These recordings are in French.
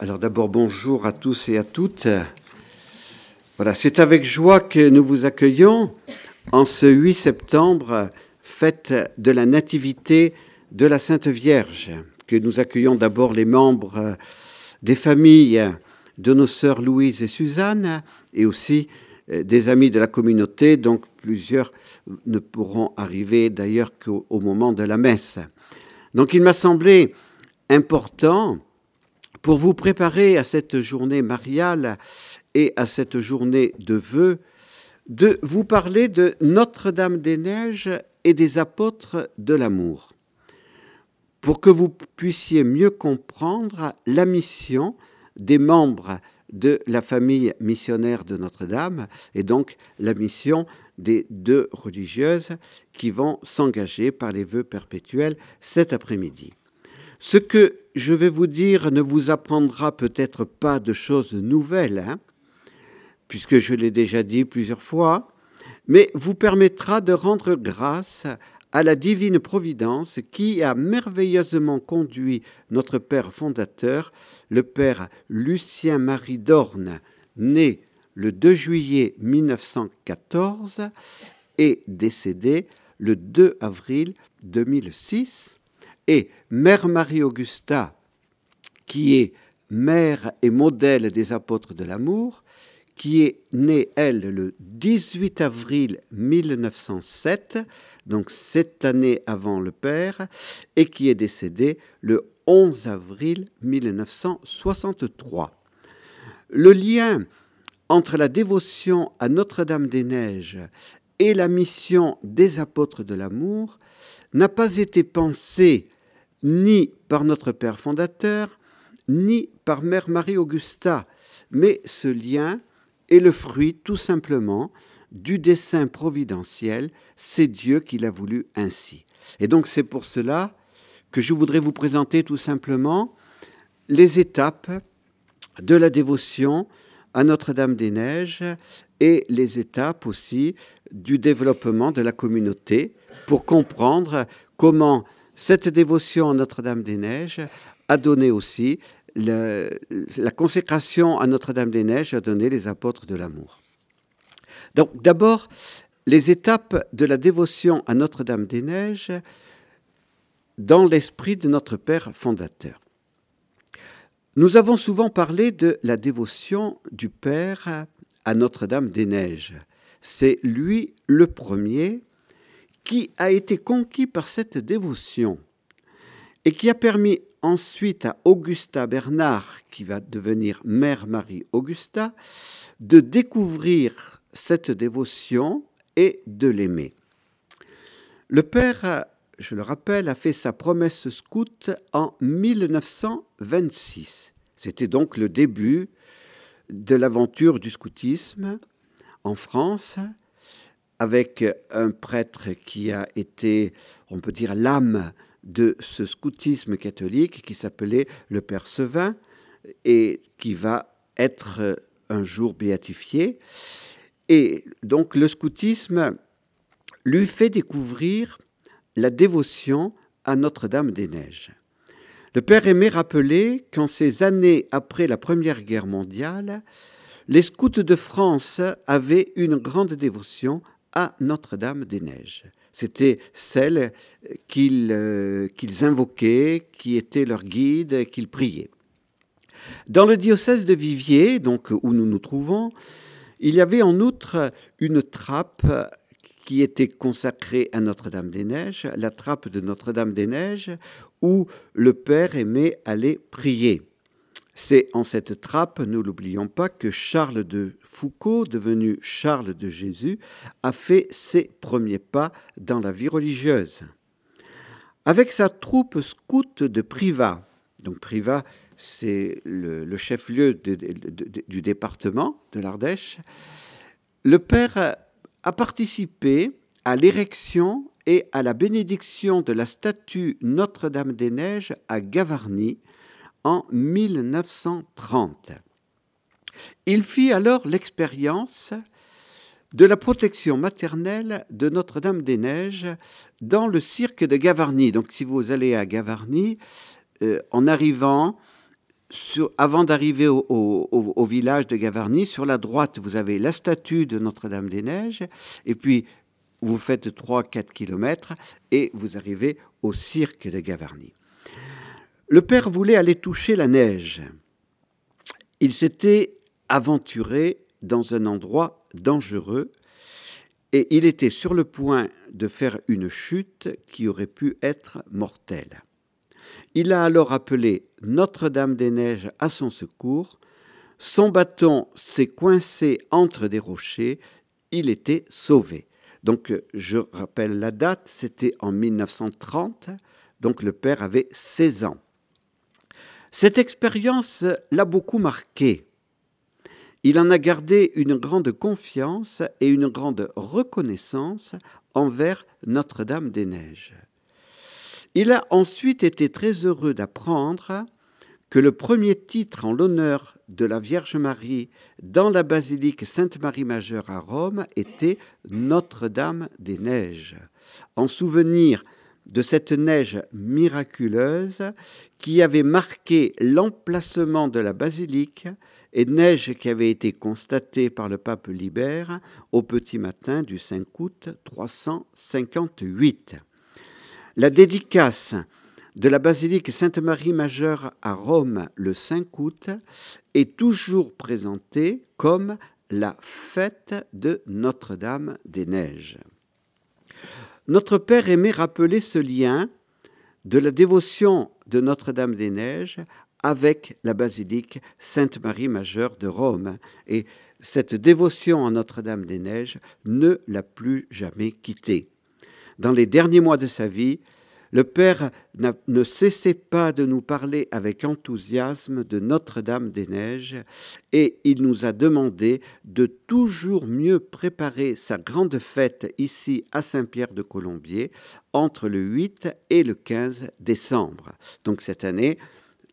Alors d'abord bonjour à tous et à toutes. Voilà, c'est avec joie que nous vous accueillons en ce 8 septembre, fête de la Nativité de la Sainte Vierge, que nous accueillons d'abord les membres des familles de nos sœurs Louise et Suzanne et aussi euh, des amis de la communauté, donc plusieurs ne pourront arriver d'ailleurs qu'au moment de la messe. Donc il m'a semblé important pour vous préparer à cette journée mariale et à cette journée de vœux, de vous parler de Notre-Dame-des-Neiges et des apôtres de l'amour, pour que vous puissiez mieux comprendre la mission des membres de la famille missionnaire de Notre-Dame et donc la mission des deux religieuses qui vont s'engager par les vœux perpétuels cet après-midi. Ce que je vais vous dire ne vous apprendra peut-être pas de choses nouvelles, hein, puisque je l'ai déjà dit plusieurs fois, mais vous permettra de rendre grâce à la divine providence qui a merveilleusement conduit notre Père fondateur, le Père Lucien Marie Dorne, né le 2 juillet 1914 et décédé le 2 avril 2006, et Mère Marie-Augusta, qui est mère et modèle des apôtres de l'amour, qui est née, elle, le 18 avril 1907, donc sept années avant le Père, et qui est décédée le 11 avril 1963. Le lien entre la dévotion à Notre-Dame-des-Neiges et la mission des apôtres de l'amour n'a pas été pensé ni par notre Père fondateur, ni par Mère Marie-Augusta, mais ce lien est le fruit tout simplement du dessein providentiel, c'est Dieu qui l'a voulu ainsi. Et donc c'est pour cela que je voudrais vous présenter tout simplement les étapes de la dévotion à Notre-Dame-des-Neiges et les étapes aussi du développement de la communauté pour comprendre comment cette dévotion à Notre-Dame-des-Neiges a donné aussi la consécration à Notre-Dame-des-Neiges a donné les apôtres de l'amour. Donc d'abord, les étapes de la dévotion à Notre-Dame-des-Neiges dans l'esprit de notre Père fondateur. Nous avons souvent parlé de la dévotion du Père à Notre-Dame-des-Neiges. C'est lui le premier qui a été conquis par cette dévotion et qui a permis ensuite à Augusta Bernard, qui va devenir Mère Marie Augusta, de découvrir cette dévotion et de l'aimer. Le Père, je le rappelle, a fait sa promesse scout en 1926. C'était donc le début de l'aventure du scoutisme en France avec un prêtre qui a été, on peut dire, l'âme de ce scoutisme catholique qui s'appelait le Père Sevin et qui va être un jour béatifié. Et donc le scoutisme lui fait découvrir la dévotion à Notre-Dame-des-Neiges. Le Père aimait rappeler qu'en ces années après la Première Guerre mondiale, les scouts de France avaient une grande dévotion à Notre-Dame-des-Neiges. C'était celle qu'ils euh, invoquaient, qui était leur guide, qu'ils priaient. Dans le diocèse de Viviers, donc où nous nous trouvons, il y avait en outre une trappe qui était consacrée à Notre-Dame-des-Neiges, la trappe de Notre-Dame-des-Neiges, où le Père aimait aller prier. C'est en cette trappe, ne l'oublions pas, que Charles de Foucault, devenu Charles de Jésus, a fait ses premiers pas dans la vie religieuse. Avec sa troupe scout de Privas, donc Privas, c'est le, chef-lieu du département de l'Ardèche, le père a participé à l'érection et à la bénédiction de la statue Notre-Dame-des-Neiges à Gavarnie en 1930. Il fit alors l'expérience de la protection maternelle de Notre-Dame-des-Neiges dans le cirque de Gavarnie. Donc si vous allez à Gavarnie, euh, en arrivant, avant d'arriver au, village de Gavarnie, sur la droite, vous avez la statue de Notre-Dame-des-Neiges, et puis vous faites 3-4 kilomètres et vous arrivez au cirque de Gavarnie. Le père voulait aller toucher la neige. Il s'était aventuré dans un endroit dangereux et il était sur le point de faire une chute qui aurait pu être mortelle. Il a alors appelé Notre-Dame-des-Neiges à son secours. Son bâton s'est coincé entre des rochers. Il était sauvé. Donc, je rappelle la date, c'était en 1930. Donc, le père avait 16 ans. Cette expérience l'a beaucoup marqué. Il en a gardé une grande confiance et une grande reconnaissance envers Notre-Dame-des-Neiges. Il a ensuite été très heureux d'apprendre que le premier titre en l'honneur de la Vierge Marie dans la basilique Sainte-Marie Majeure à Rome était Notre-Dame des Neiges, en souvenir de cette neige miraculeuse qui avait marqué l'emplacement de la basilique et neige qui avait été constatée par le pape Libère au petit matin du 5 août 358. La dédicace de la basilique Sainte-Marie Majeure à Rome le 5 août est toujours présentée comme la fête de Notre-Dame des Neiges. Notre Père aimait rappeler ce lien de la dévotion de Notre-Dame des Neiges avec la basilique Sainte-Marie Majeure de Rome. Et cette dévotion à Notre-Dame des Neiges ne l'a plus jamais quittée. Dans les derniers mois de sa vie, le Père ne cessait pas de nous parler avec enthousiasme de Notre-Dame des Neiges et il nous a demandé de toujours mieux préparer sa grande fête ici à Saint-Pierre de Colombier entre le 8 et le 15 décembre. Donc cette année,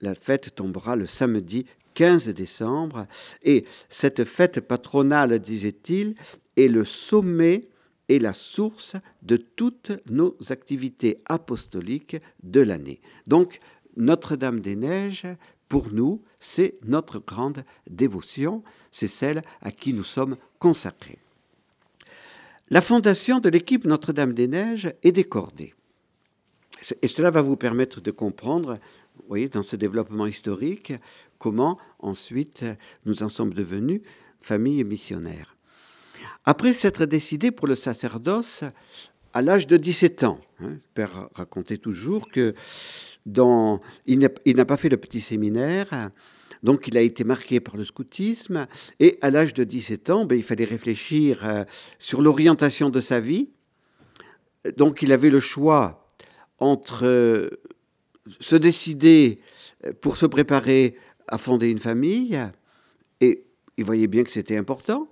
la fête tombera le samedi 15 décembre et cette fête patronale, disait-il, est le sommet est la source de toutes nos activités apostoliques de l'année. Donc, Notre-Dame des Neiges, pour nous, c'est notre grande dévotion, c'est celle à qui nous sommes consacrés. La fondation de l'équipe Notre-Dame des Neiges est décordée. Et cela va vous permettre de comprendre, vous voyez, dans ce développement historique, comment ensuite nous en sommes devenus famille missionnaire après s'être décidé pour le sacerdoce à l'âge de 17 ans. Hein, le père racontait toujours que dans, il n'a pas fait le petit séminaire, donc il a été marqué par le scoutisme, et à l'âge de 17 ans, ben, il fallait réfléchir euh, sur l'orientation de sa vie. Donc il avait le choix entre euh, se décider pour se préparer à fonder une famille, et il voyait bien que c'était important,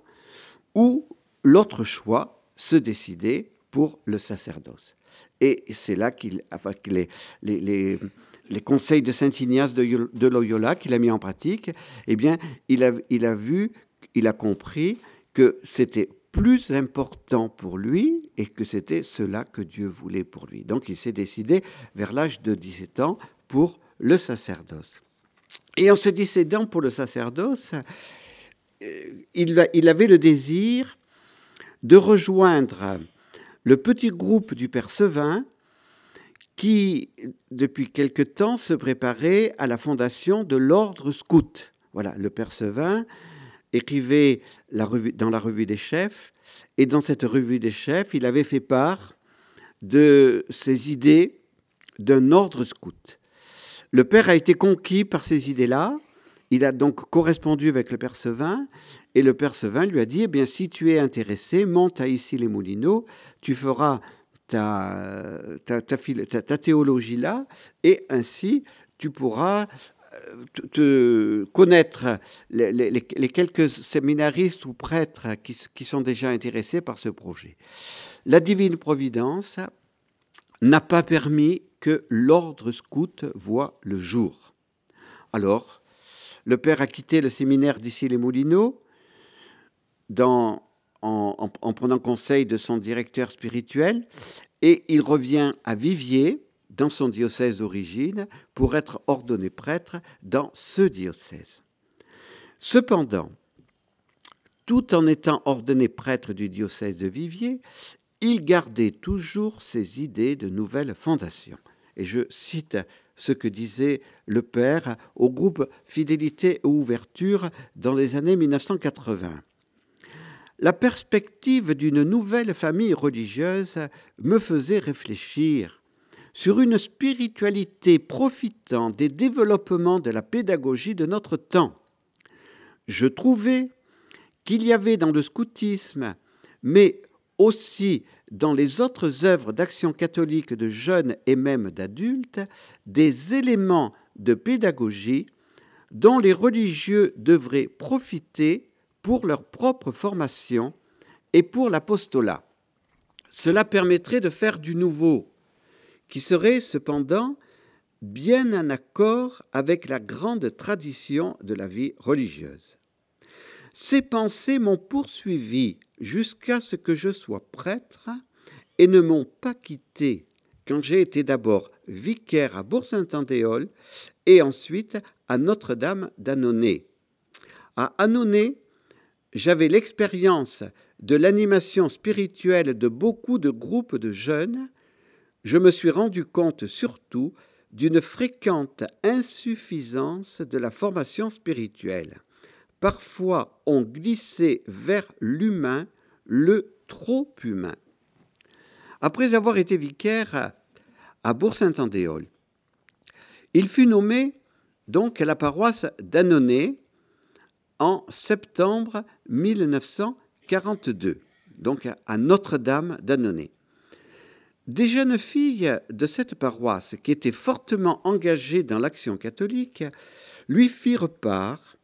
ou l'autre choix, se décider pour le sacerdoce. Et c'est là qu'il, les, conseils de Saint Ignace de, Loyola qu'il a mis en pratique, eh bien, il a, il a vu, il a compris que c'était plus important pour lui et que c'était cela que Dieu voulait pour lui. Donc il s'est décidé vers l'âge de 17 ans pour le sacerdoce. Et en se décidant pour le sacerdoce, il, il avait le désir de rejoindre le petit groupe du Père Sevin qui, depuis quelque temps, se préparait à la fondation de l'ordre scout. Voilà, le Père Sevin écrivait dans la revue des chefs, et dans cette revue des chefs, il avait fait part de ses idées d'un ordre scout. Le Père a été conquis par ces idées-là, il a donc correspondu avec le Père Sevin et le père Sevin lui a dit, eh bien, si tu es intéressé, monte à ici les Moulineaux, tu feras ta, ta, ta, théologie là, et ainsi tu pourras euh, te connaître les, quelques séminaristes ou prêtres qui, qui, sont déjà intéressés par ce projet. La divine providence n'a pas permis que l'ordre scout voit le jour. Alors, le père a quitté le séminaire d'ici les Moulineaux, en, prenant conseil de son directeur spirituel, et il revient à Viviers, dans son diocèse d'origine pour être ordonné prêtre dans ce diocèse. Cependant, tout en étant ordonné prêtre du diocèse de Viviers, il gardait toujours ses idées de nouvelle fondation. Et je cite ce que disait le père au groupe Fidélité et Ouverture dans les années 1980. La perspective d'une nouvelle famille religieuse me faisait réfléchir sur une spiritualité profitant des développements de la pédagogie de notre temps. Je trouvais qu'il y avait dans le scoutisme, mais aussi dans les autres œuvres d'action catholique de jeunes et même d'adultes, des éléments de pédagogie dont les religieux devraient profiter pour leur propre formation et pour l'apostolat. Cela permettrait de faire du nouveau, qui serait cependant bien en accord avec la grande tradition de la vie religieuse. Ces pensées m'ont poursuivi jusqu'à ce que je sois prêtre et ne m'ont pas quitté. Quand j'ai été d'abord vicaire à Bourg-Saint-Andéol et ensuite à Notre-Dame d'Annonay. À Annonay, j'avais l'expérience de l'animation spirituelle de beaucoup de groupes de jeunes, je me suis rendu compte surtout d'une fréquente insuffisance de la formation spirituelle parfois on glissait vers l'humain, le trop humain. Après avoir été vicaire à Bourg-Saint-Andéol, il fut nommé donc à la paroisse d'Annonay en septembre 1942, donc à Notre-Dame d'Annonay. Des jeunes filles de cette paroisse, qui étaient fortement engagées dans l'action catholique, lui firent part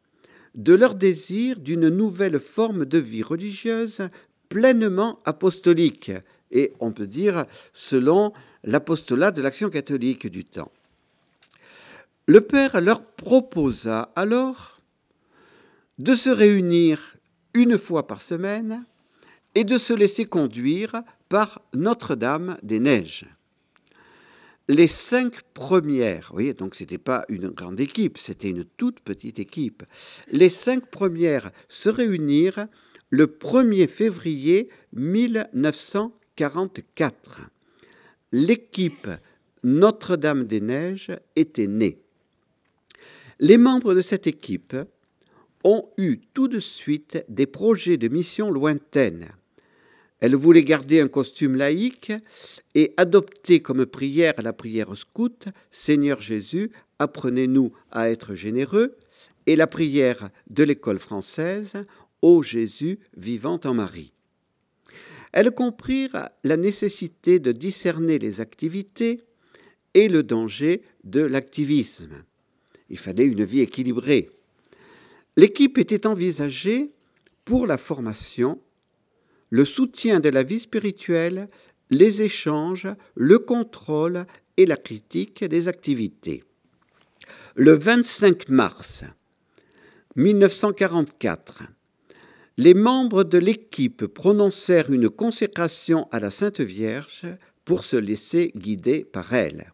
de leur désir d'une nouvelle forme de vie religieuse pleinement apostolique, et on peut dire selon l'apostolat de l'action catholique du temps. Le Père leur proposa alors de se réunir une fois par semaine et de se laisser conduire par Notre-Dame des Neiges les cinq premières, voyez, donc ce n'était pas une grande équipe, c'était une toute petite équipe. Les cinq premières se réunirent le 1er février 1944. L'équipe Notre-Dame-des-Neiges était née. Les membres de cette équipe ont eu tout de suite des projets de mission lointaines elle voulait garder un costume laïque et adopter comme prière la prière scout Seigneur Jésus, apprenez-nous à être généreux, et la prière de l'école française Ô Jésus vivant en Marie. Elles comprirent la nécessité de discerner les activités et le danger de l'activisme. Il fallait une vie équilibrée. L'équipe était envisagée pour la formation le soutien de la vie spirituelle, les échanges, le contrôle et la critique des activités. Le 25 mars 1944, les membres de l'équipe prononcèrent une consécration à la Sainte Vierge pour se laisser guider par elle.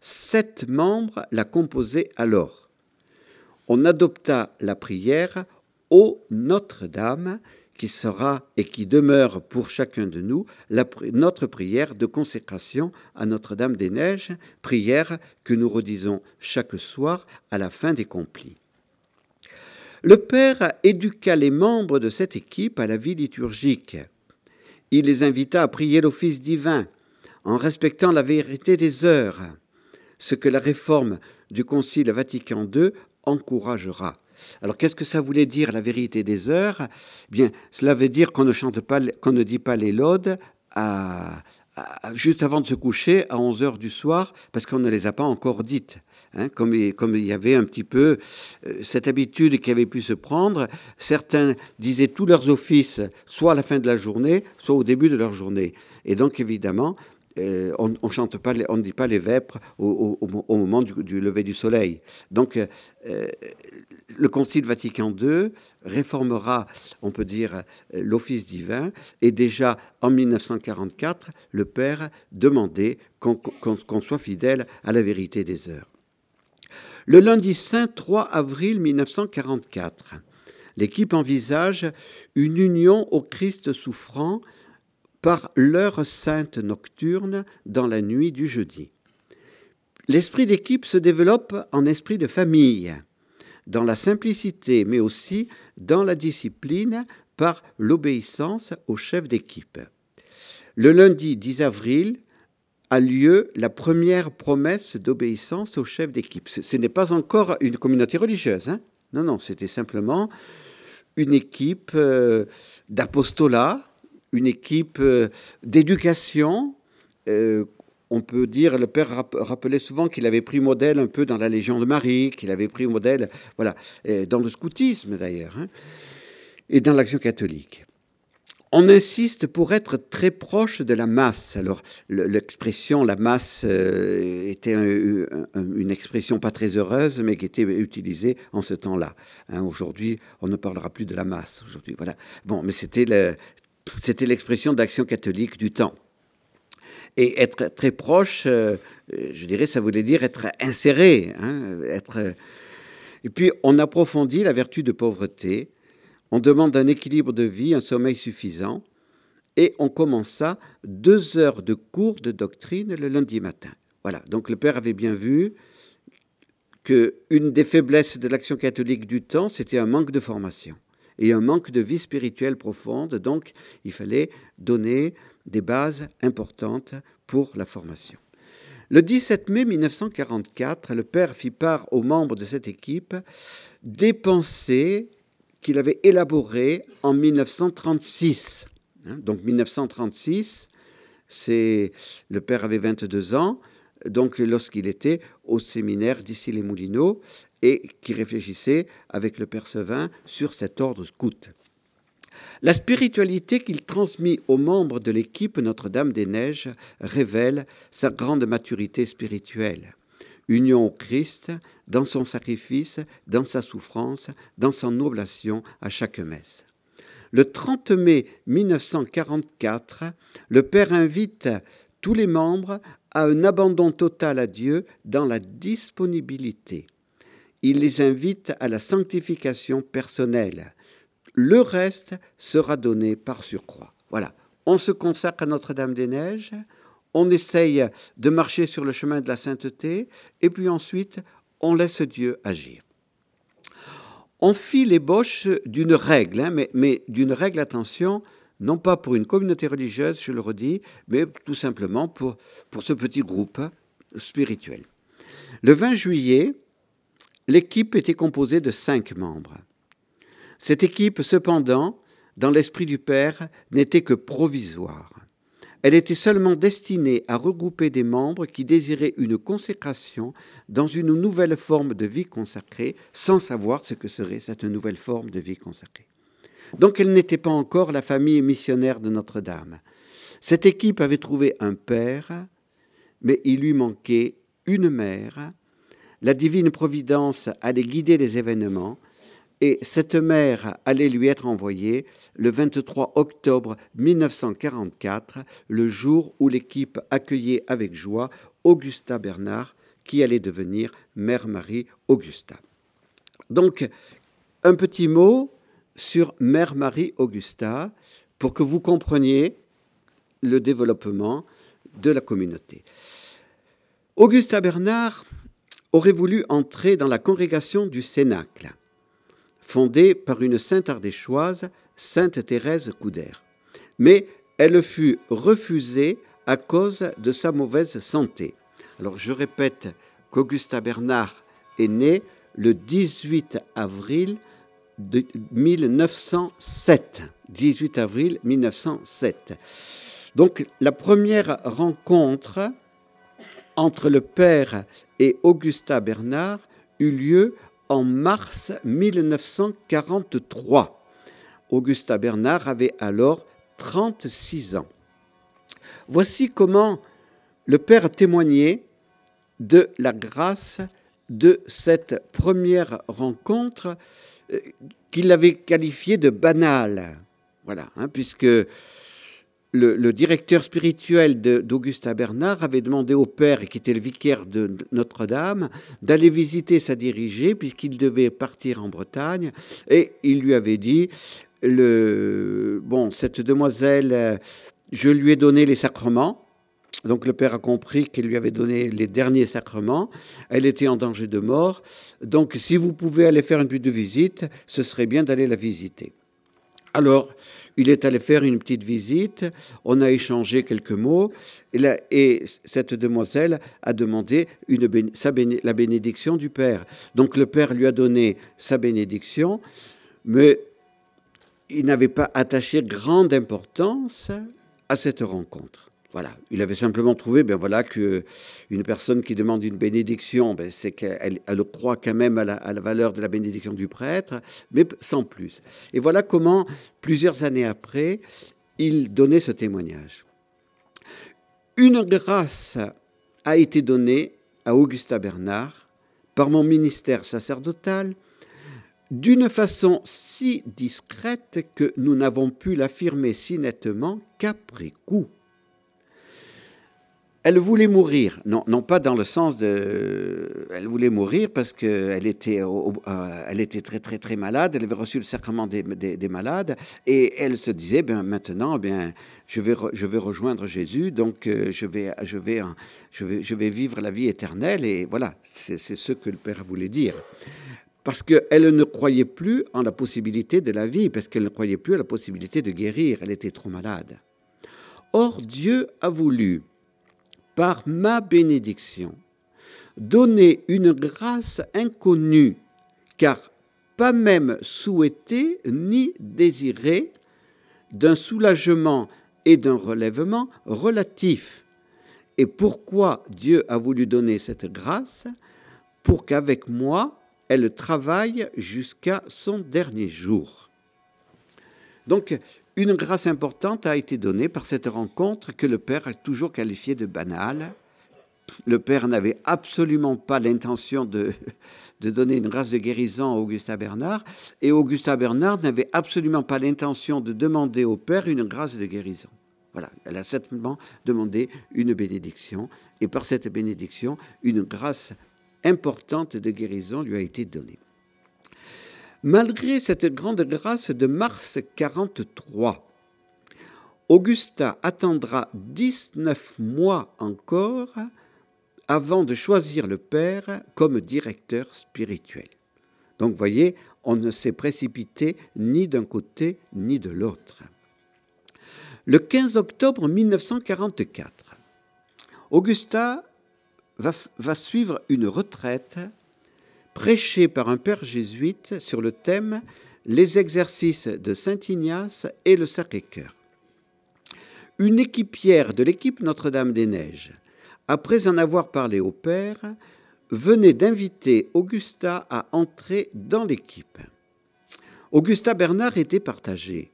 Sept membres la composaient alors. On adopta la prière Ô Notre-Dame qui sera et qui demeure pour chacun de nous notre prière de consécration à Notre-Dame des Neiges, prière que nous redisons chaque soir à la fin des complis. Le Père éduqua les membres de cette équipe à la vie liturgique. Il les invita à prier l'office divin en respectant la vérité des heures, ce que la réforme du Concile Vatican II encouragera. Alors qu'est-ce que ça voulait dire la vérité des heures? Eh Bien, cela veut dire qu'on ne chante pas, qu'on ne dit pas les laudes juste avant de se coucher à 11 heures du soir parce qu'on ne les a pas encore dites. Hein, comme, comme, il y avait un petit peu euh, cette habitude qui avait pu se prendre, certains disaient tous leurs offices soit à la fin de la journée, soit au début de leur journée. Et donc évidemment, euh, on, chante pas, on ne dit pas les vêpres au, moment du, lever du soleil. Donc, euh, le Concile Vatican II réformera, on peut dire, l'office divin, et déjà en 1944, le Père demandait qu'on soit fidèle à la vérité des heures. Le lundi saint 3 avril 1944, l'équipe envisage une union au Christ souffrant par l'heure sainte nocturne dans la nuit du jeudi. L'esprit d'équipe se développe en esprit de famille, dans la simplicité, mais aussi dans la discipline par l'obéissance au chef d'équipe. Le lundi 10 avril a lieu la première promesse d'obéissance au chef d'équipe. Ce, n'est pas encore une communauté religieuse, hein non, non, c'était simplement une équipe euh, d'apostolat une équipe euh, d'éducation. Euh, on peut dire, le père rappelait souvent qu'il avait pris modèle un peu dans la Légion de Marie, qu'il avait pris modèle, voilà, dans le scoutisme d'ailleurs, hein, et dans l'action catholique. On insiste pour être très proche de la masse. Alors, l'expression la masse euh, était une expression pas très heureuse, mais qui était utilisée en ce temps-là. Hein, aujourd'hui, on ne parlera plus de la masse. Aujourd'hui, voilà. Bon, mais c'était c'était l'expression d'action catholique du temps. Et être très proche, euh, je dirais, ça voulait dire être inséré. Hein, être... Et puis, on approfondit la vertu de pauvreté, on demande un équilibre de vie, un sommeil suffisant, et on commença deux heures de cours de doctrine le lundi matin. Voilà, donc le Père avait bien vu qu'une des faiblesses de l'action catholique du temps, c'était un manque de formation et un manque de vie spirituelle profonde. Donc, il fallait donner des bases importantes pour la formation. Le 17 mai 1944, le père fit part aux membres de cette équipe des pensées qu'il avait élaborées en 1936. Hein, donc 1936, c'est le père avait 22 ans, donc lorsqu'il était au séminaire d'ici les Moulineaux, et qui réfléchissait avec le Père Sevin sur cet ordre scout. La spiritualité qu'il transmit aux membres de l'équipe Notre-Dame des Neiges révèle sa grande maturité spirituelle. Union au Christ, dans son sacrifice, dans sa souffrance, dans son oblation à chaque messe. Le 30 mai 1944, le Père invite tous les membres à un abandon total à Dieu dans la disponibilité il les invite à la sanctification personnelle. Le reste sera donné par surcroît. Voilà, on se consacre à Notre-Dame-des-Neiges, on essaye de marcher sur le chemin de la sainteté, et puis ensuite, on laisse Dieu agir. On fit l'ébauche d'une règle, hein, mais, mais d'une règle, attention, non pas pour une communauté religieuse, je le redis, mais tout simplement pour, pour ce petit groupe spirituel. Le 20 juillet, L'équipe était composée de cinq membres. Cette équipe, cependant, dans l'esprit du Père, n'était que provisoire. Elle était seulement destinée à regrouper des membres qui désiraient une consécration dans une nouvelle forme de vie consacrée, sans savoir ce que serait cette nouvelle forme de vie consacrée. Donc elle n'était pas encore la famille missionnaire de Notre-Dame. Cette équipe avait trouvé un père, mais il lui manquait une mère la divine providence allait guider les événements et cette mère allait lui être envoyée le 23 octobre 1944, le jour où l'équipe accueillait avec joie Augusta Bernard, qui allait devenir Mère Marie Augusta. Donc, un petit mot sur Mère Marie Augusta pour que vous compreniez le développement de la communauté. Augusta Bernard aurait voulu entrer dans la congrégation du Cénacle, fondée par une sainte ardéchoise, sainte Thérèse Couder. Mais elle fut refusée à cause de sa mauvaise santé. Alors je répète qu'Augusta Bernard est né le 18 avril de 1907. 18 avril 1907. Donc la première rencontre entre le père et Augusta Bernard eut lieu en mars 1943. Augusta Bernard avait alors 36 ans. Voici comment le Père a témoigné de la grâce de cette première rencontre euh, qu'il avait qualifiée de banale. Voilà, hein, puisque le, directeur spirituel d'Augusta Bernard avait demandé au père, qui était le vicaire de Notre-Dame, d'aller visiter sa dirigée, puisqu'il devait partir en Bretagne, et il lui avait dit, le, bon, cette demoiselle, euh, je lui ai donné les sacrements, donc le père a compris qu'il lui avait donné les derniers sacrements. Elle était en danger de mort. Donc si vous pouvez aller faire une petite visite, ce serait bien d'aller la visiter. Alors, il est allé faire une petite visite, on a échangé quelques mots, et, cette demoiselle a demandé une, la bénédiction du Père. Donc le Père lui a donné sa bénédiction, mais il n'avait pas attaché grande importance à cette rencontre. Voilà, il avait simplement trouvé, ben voilà, que une personne qui demande une bénédiction, ben c'est qu'elle elle croit quand même à la, à la, valeur de la bénédiction du prêtre, mais sans plus. Et voilà comment, plusieurs années après, il donnait ce témoignage. Une grâce a été donnée à Augusta Bernard par mon ministère sacerdotal d'une façon si discrète que nous n'avons pu l'affirmer si nettement qu'après coup elle voulait mourir, non, non pas dans le sens de... Elle voulait mourir parce qu'elle était, euh, elle était très très très malade, elle avait reçu le sacrement des, des, malades, et elle se disait, ben, maintenant, bien, je, vais, je vais rejoindre Jésus, donc euh, je, vais, je, vais, je, vais, je vais vivre la vie éternelle, et voilà, c'est ce que le Père voulait dire. Parce qu'elle ne croyait plus en la possibilité de la vie, parce qu'elle ne croyait plus à la possibilité de guérir, elle était trop malade. Or, Dieu a voulu par ma bénédiction, donner une grâce inconnue, car pas même souhaitée ni désirée, d'un soulagement et d'un relèvement relatif. Et pourquoi Dieu a voulu donner cette grâce? Pour qu'avec moi, elle travaille jusqu'à son dernier jour. Donc, une grâce importante a été donnée par cette rencontre que le Père a toujours qualifiée de banale. Le Père n'avait absolument pas l'intention de, de donner une grâce de guérison à Augusta Bernard, et Augusta Bernard n'avait absolument pas l'intention de demander au Père une grâce de guérison. Voilà, elle a simplement demandé une bénédiction, et par cette bénédiction, une grâce importante de guérison lui a été donnée. Malgré cette grande grâce de mars 43, Augusta attendra 19 mois encore avant de choisir le Père comme directeur spirituel. Donc, voyez, on ne s'est précipité ni d'un côté ni de l'autre. Le 15 octobre 1944, Augusta va, va suivre une retraite prêché par un père jésuite sur le thème Les exercices de Saint Ignace et le Sacré-Cœur. Une équipière de l'équipe Notre-Dame-des-Neiges, après en avoir parlé au père, venait d'inviter Augusta à entrer dans l'équipe. Augusta Bernard était partagé.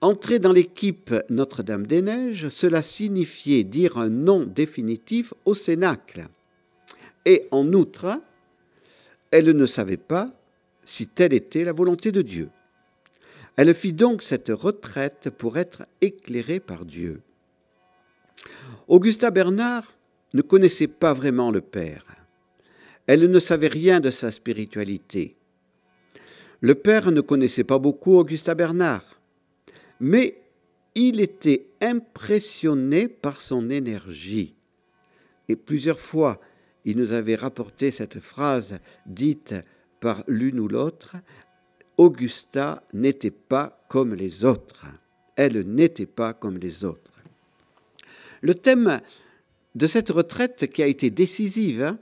Entrer dans l'équipe Notre-Dame-des-Neiges, cela signifiait dire un nom définitif au Cénacle. Et en outre, elle ne savait pas si telle était la volonté de Dieu. Elle fit donc cette retraite pour être éclairée par Dieu. Augusta Bernard ne connaissait pas vraiment le Père. Elle ne savait rien de sa spiritualité. Le Père ne connaissait pas beaucoup Augusta Bernard, mais il était impressionné par son énergie. Et plusieurs fois, il nous avait rapporté cette phrase dite par l'une ou l'autre, Augusta n'était pas comme les autres. Elle n'était pas comme les autres. Le thème de cette retraite qui a été décisive hein,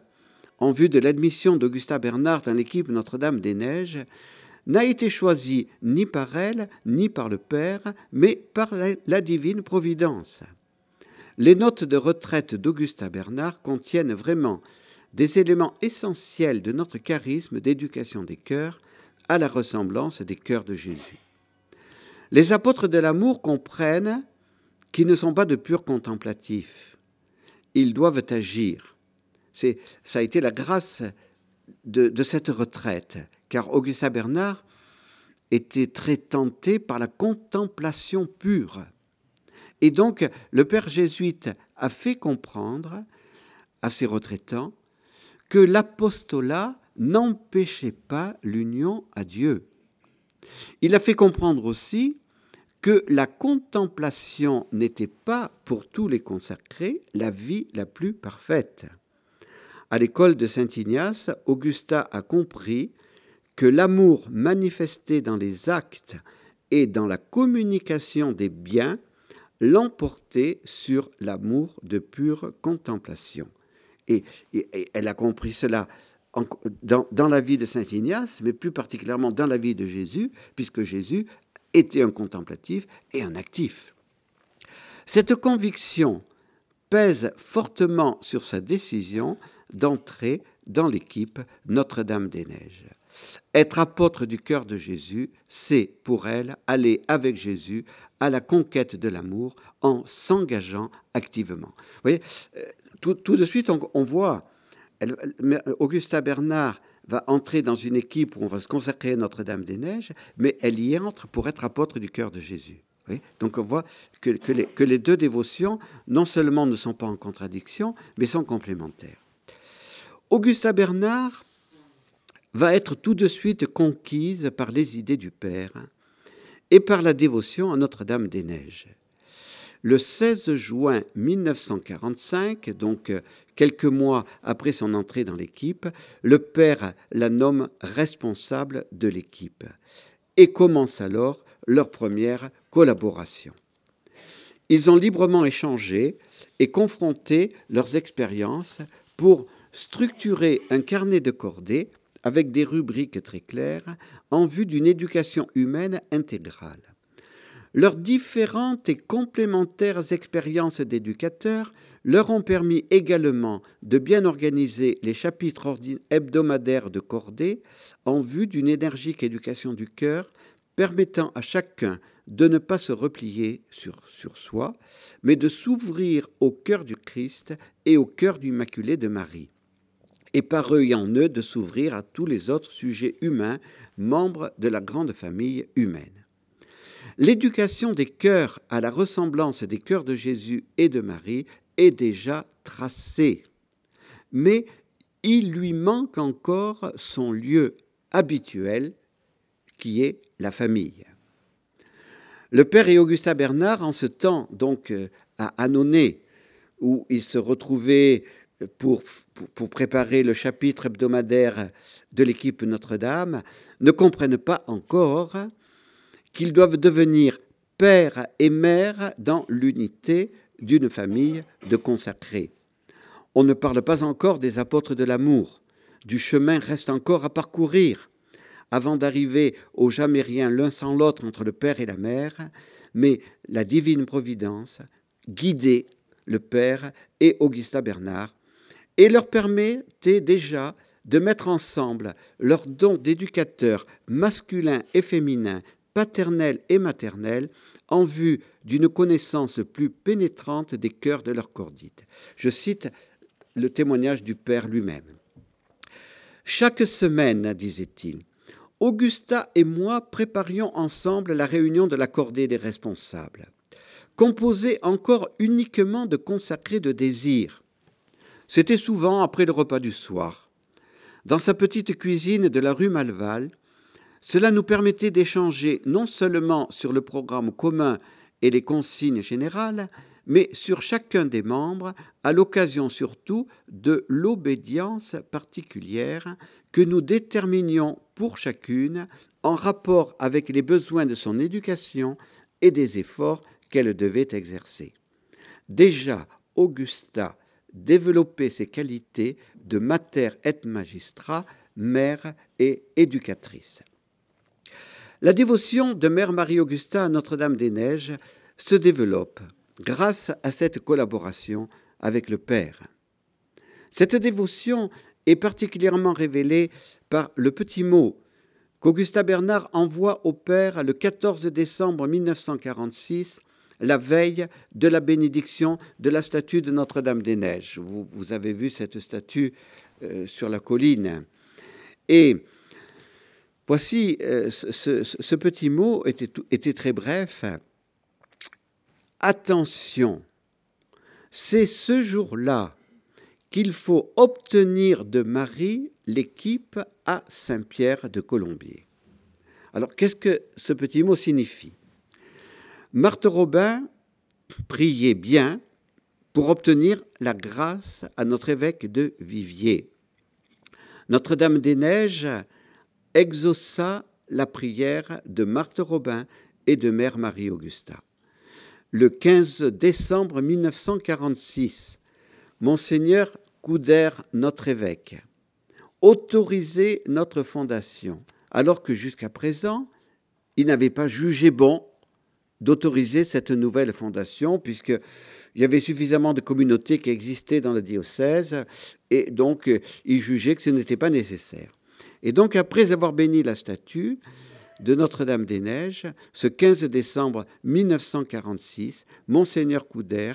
en vue de l'admission d'Augusta Bernard dans l'équipe Notre-Dame-des-Neiges n'a été choisi ni par elle ni par le Père, mais par la divine providence. Les notes de retraite d'Augusta Bernard contiennent vraiment des éléments essentiels de notre charisme d'éducation des cœurs à la ressemblance des cœurs de Jésus. Les apôtres de l'amour comprennent qu'ils ne sont pas de purs contemplatifs, ils doivent agir. C'est, ça a été la grâce de, de cette retraite, car Augustin Bernard était très tenté par la contemplation pure. Et donc, le père jésuite a fait comprendre à ses retraitants que l'apostolat n'empêchait pas l'union à Dieu. Il a fait comprendre aussi que la contemplation n'était pas pour tous les consacrés la vie la plus parfaite. À l'école de Saint Ignace, Augusta a compris que l'amour manifesté dans les actes et dans la communication des biens l'emportait sur l'amour de pure contemplation. Et, elle a compris cela dans, dans, la vie de Saint Ignace, mais plus particulièrement dans la vie de Jésus, puisque Jésus était un contemplatif et un actif. Cette conviction pèse fortement sur sa décision d'entrer dans l'équipe Notre-Dame-des-Neiges. Être apôtre du cœur de Jésus, c'est pour elle aller avec Jésus à la conquête de l'amour en s'engageant activement. Vous voyez, euh, tout, de suite, on, voit, Augusta Bernard va entrer dans une équipe où on va se consacrer à Notre-Dame des Neiges, mais elle y entre pour être apôtre du cœur de Jésus. Donc on voit que, les, que, les, deux dévotions, non seulement ne sont pas en contradiction, mais sont complémentaires. Augusta Bernard va être tout de suite conquise par les idées du Père et par la dévotion à Notre-Dame des Neiges. Le 16 juin 1945, donc euh, quelques mois après son entrée dans l'équipe, le père la nomme responsable de l'équipe et commence alors leur première collaboration. Ils ont librement échangé et confronté leurs expériences pour structurer un carnet de cordées avec des rubriques très claires en vue d'une éducation humaine intégrale. Leurs différentes et complémentaires expériences d'éducateurs leur ont permis également de bien organiser les chapitres hebdomadaires de Cordée en vue d'une énergique éducation du cœur permettant à chacun de ne pas se replier sur, soi, mais de s'ouvrir au cœur du Christ et au cœur du Immaculé de Marie, et par eux en eux de s'ouvrir à tous les autres sujets humains, membres de la grande famille humaine. L'éducation des cœurs à la ressemblance des cœurs de Jésus et de Marie est déjà tracée, mais il lui manque encore son lieu habituel, qui est la famille. Le père et Augustin Bernard, en ce temps donc euh, à Annonay, où il se retrouvait pour, préparer le chapitre hebdomadaire de l'équipe Notre-Dame, ne comprennent pas encore qu'ils doivent devenir père et mère dans l'unité d'une famille de consacrés. On ne parle pas encore des apôtres de l'amour. Du chemin reste encore à parcourir avant d'arriver au jamais rien l'un sans l'autre entre le Père et la Mère, mais la divine providence guidait le Père et Augustin Bernard et leur permettait déjà de mettre ensemble leurs dons d'éducateurs masculins et féminins paternelle et maternelle en vue d'une connaissance plus pénétrante des cœurs de leur cordite. Je cite le témoignage du Père lui-même. Chaque semaine, disait-il, Augusta et moi préparions ensemble la réunion de la cordée des responsables, composée encore uniquement de consacrés de désir. C'était souvent après le repas du soir. Dans sa petite cuisine de la rue Malval, cela nous permettait d'échanger non seulement sur le programme commun et les consignes générales, mais sur chacun des membres, à l'occasion surtout de l'obédience particulière que nous déterminions pour chacune en rapport avec les besoins de son éducation et des efforts qu'elle devait exercer. Déjà, Augusta développait ses qualités de mater et magistrat, mère et éducatrice. La dévotion de Mère Marie-Augusta à Notre-Dame-des-Neiges se développe grâce à cette collaboration avec le Père. Cette dévotion est particulièrement révélée par le petit mot qu'Augusta Bernard envoie au Père le 14 décembre 1946 la veille de la bénédiction de la statue de Notre-Dame-des-Neiges. Vous, avez vu cette statue euh, sur la colline. Et voici, euh, ce, petit mot était, était très bref. Attention, c'est ce jour-là qu'il faut obtenir de Marie l'équipe à Saint-Pierre de Colombier. Alors, qu'est-ce que ce petit mot signifie? Marthe Robin priait bien pour obtenir la grâce à notre évêque de Viviers. Notre-Dame des Neiges exauça la prière de Marthe Robin et de Mère Marie-Augusta. Le 15 décembre 1946, Monseigneur Couder, notre évêque, autorisait notre fondation, alors que jusqu'à présent, il n'avait pas jugé bon d'autoriser cette nouvelle fondation, puisqu'il y avait suffisamment de communautés qui existaient dans le diocèse, et donc il jugeait que ce n'était pas nécessaire. Et donc, après avoir béni la statue de Notre-Dame-des-Neiges, ce 15 décembre 1946, Monseigneur Couder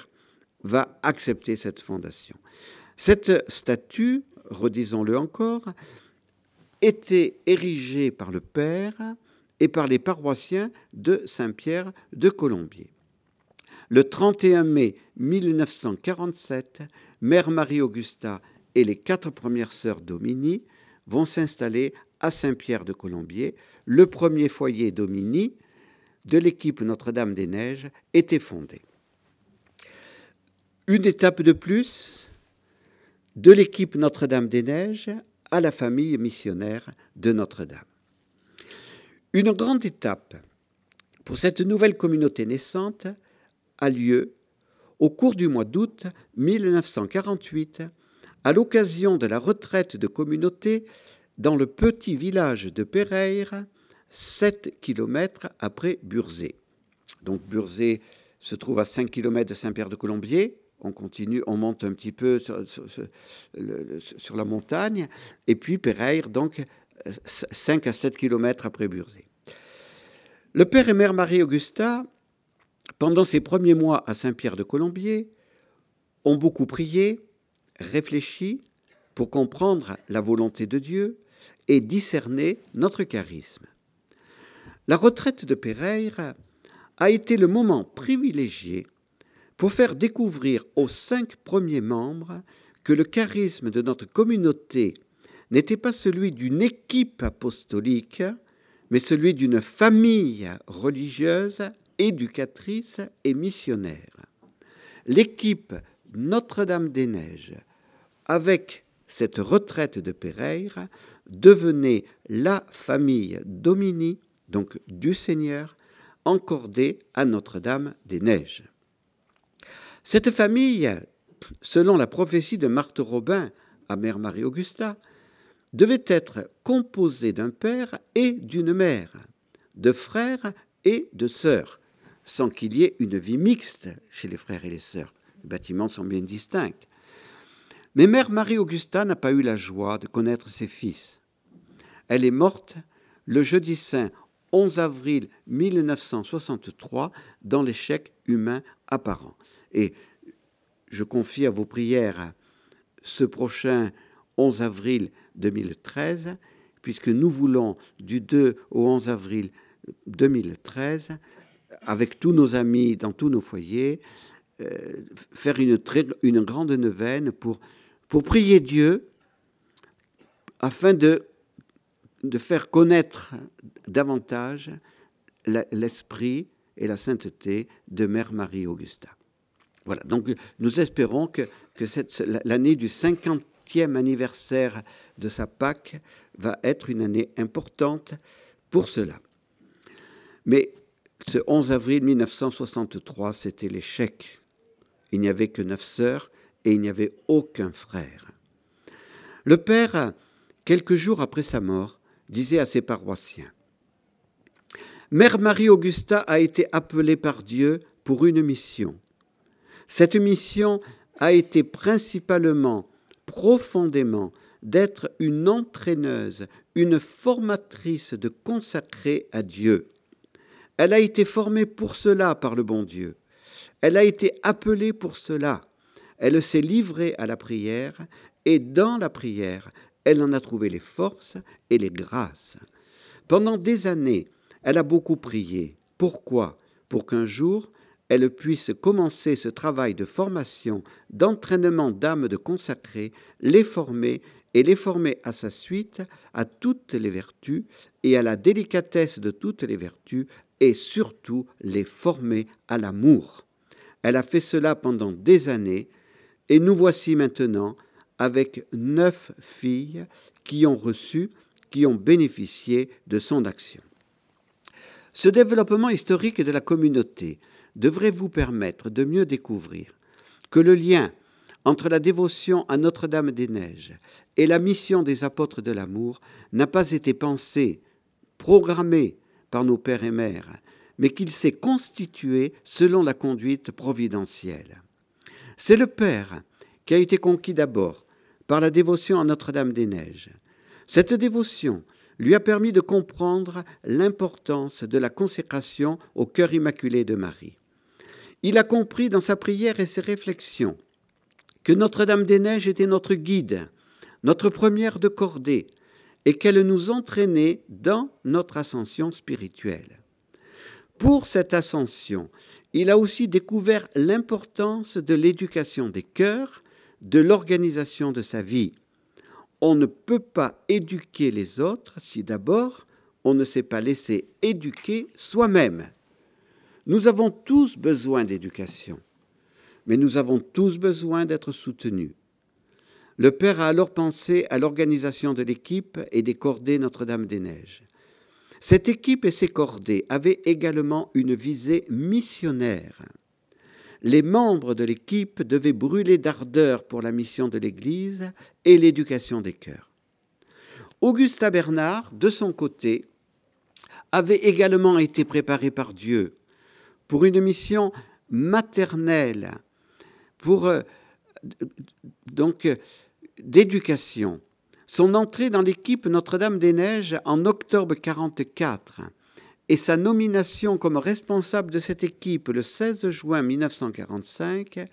va accepter cette fondation. Cette statue, redisons-le encore, était érigée par le Père et par les paroissiens de Saint-Pierre de Colombier. Le 31 mai 1947, Mère Marie-Augusta et les quatre premières sœurs Domini vont s'installer à Saint-Pierre de Colombier. Le premier foyer Domini de l'équipe Notre-Dame des Neiges était fondé. Une étape de plus de l'équipe Notre-Dame des Neiges à la famille missionnaire de Notre-Dame. Une grande étape pour cette nouvelle communauté naissante a lieu au cours du mois d'août 1948 à l'occasion de la retraite de communauté dans le petit village de Pereire, 7 km après Burzé. Donc Burzé se trouve à 5 km de Saint-Pierre-de-Colombier. On continue, on monte un petit peu sur, la montagne. Et puis Pereire, donc 5 à 7 km après Burzé. Le père et mère Marie-Augusta, pendant ses premiers mois à Saint-Pierre-de-Colombier, ont beaucoup prié, réfléchi pour comprendre la volonté de Dieu et discerner notre charisme. La retraite de Pereire a été le moment privilégié pour faire découvrir aux cinq premiers membres que le charisme de notre communauté n'était pas celui d'une équipe apostolique, mais celui d'une famille religieuse, éducatrice et missionnaire. L'équipe Notre-Dame-des-Neiges avec cette retraite de Pereire, devenait la famille Domini, donc du Seigneur, encordée à Notre-Dame des Neiges. Cette famille, selon la prophétie de Marthe Robin à Mère Marie-Augusta, devait être composée d'un père et d'une mère, de frères et de sœurs, sans qu'il y ait une vie mixte chez les frères et les sœurs. Les bâtiments sont bien distincts. Mais mère Marie-Augusta n'a pas eu la joie de connaître ses fils. Elle est morte le jeudi saint 11 avril 1963 dans l'échec humain apparent. Et je confie à vos prières ce prochain 11 avril 2013, puisque nous voulons du 2 au 11 avril 2013, avec tous nos amis dans tous nos foyers, euh, faire une, grande neuvaine pour prier Dieu afin de, faire connaître davantage l'esprit et la sainteté de Mère Marie-Augusta. Voilà, donc nous espérons que, l'année du 50e anniversaire de sa Pâque va être une année importante pour cela. Mais ce 11 avril 1963, c'était l'échec. Il n'y avait que neuf sœurs et il n'y avait aucun frère. Le père, quelques jours après sa mort, disait à ses paroissiens Mère Marie-Augusta a été appelée par Dieu pour une mission. Cette mission a été principalement, profondément, d'être une entraîneuse, une formatrice de consacrés à Dieu. Elle a été formée pour cela par le bon Dieu. Elle a été appelée pour cela. Elle s'est livrée à la prière et dans la prière, elle en a trouvé les forces et les grâces. Pendant des années, elle a beaucoup prié. Pourquoi? Pour qu'un jour, elle puisse commencer ce travail de formation, d'entraînement d'âmes de consacrés, les former et les former à sa suite à toutes les vertus et à la délicatesse de toutes les vertus et surtout les former à l'amour. Elle a fait cela pendant des années et nous voici maintenant avec neuf filles qui ont reçu, qui ont bénéficié de son action. Ce développement historique de la communauté devrait vous permettre de mieux découvrir que le lien entre la dévotion à Notre-Dame-des-Neiges et la mission des apôtres de l'amour n'a pas été pensé, programmé par nos pères et mères, mais qu'il s'est constitué selon la conduite providentielle. C'est le Père qui a été conquis d'abord par la dévotion à Notre-Dame-des-Neiges. Cette dévotion lui a permis de comprendre l'importance de la consécration au cœur immaculé de Marie. Il a compris dans sa prière et ses réflexions que Notre-Dame-des-Neiges était notre guide, notre première de cordée, et qu'elle nous entraînait dans notre ascension spirituelle. Pour cette ascension, il a aussi découvert l'importance de l'éducation des cœurs, de l'organisation de sa vie. On ne peut pas éduquer les autres si d'abord on ne s'est pas laissé éduquer soi-même. Nous avons tous besoin d'éducation mais nous avons tous besoin d'être soutenus. Le Père a alors pensé à l'organisation de l'équipe et des cordées Notre-Dame-des-Neiges. Cette équipe et ses cordées avaient également une visée missionnaire. Les membres de l'équipe devaient brûler d'ardeur pour la mission de l'Église et l'éducation des cœurs. Augusta Bernard, de son côté, avait également été préparé par Dieu pour une mission maternelle pour euh, donc d'éducation. Son entrée dans l'équipe Notre-Dame-des-Neiges en octobre 44 et sa nomination comme responsable de cette équipe le 16 juin 1945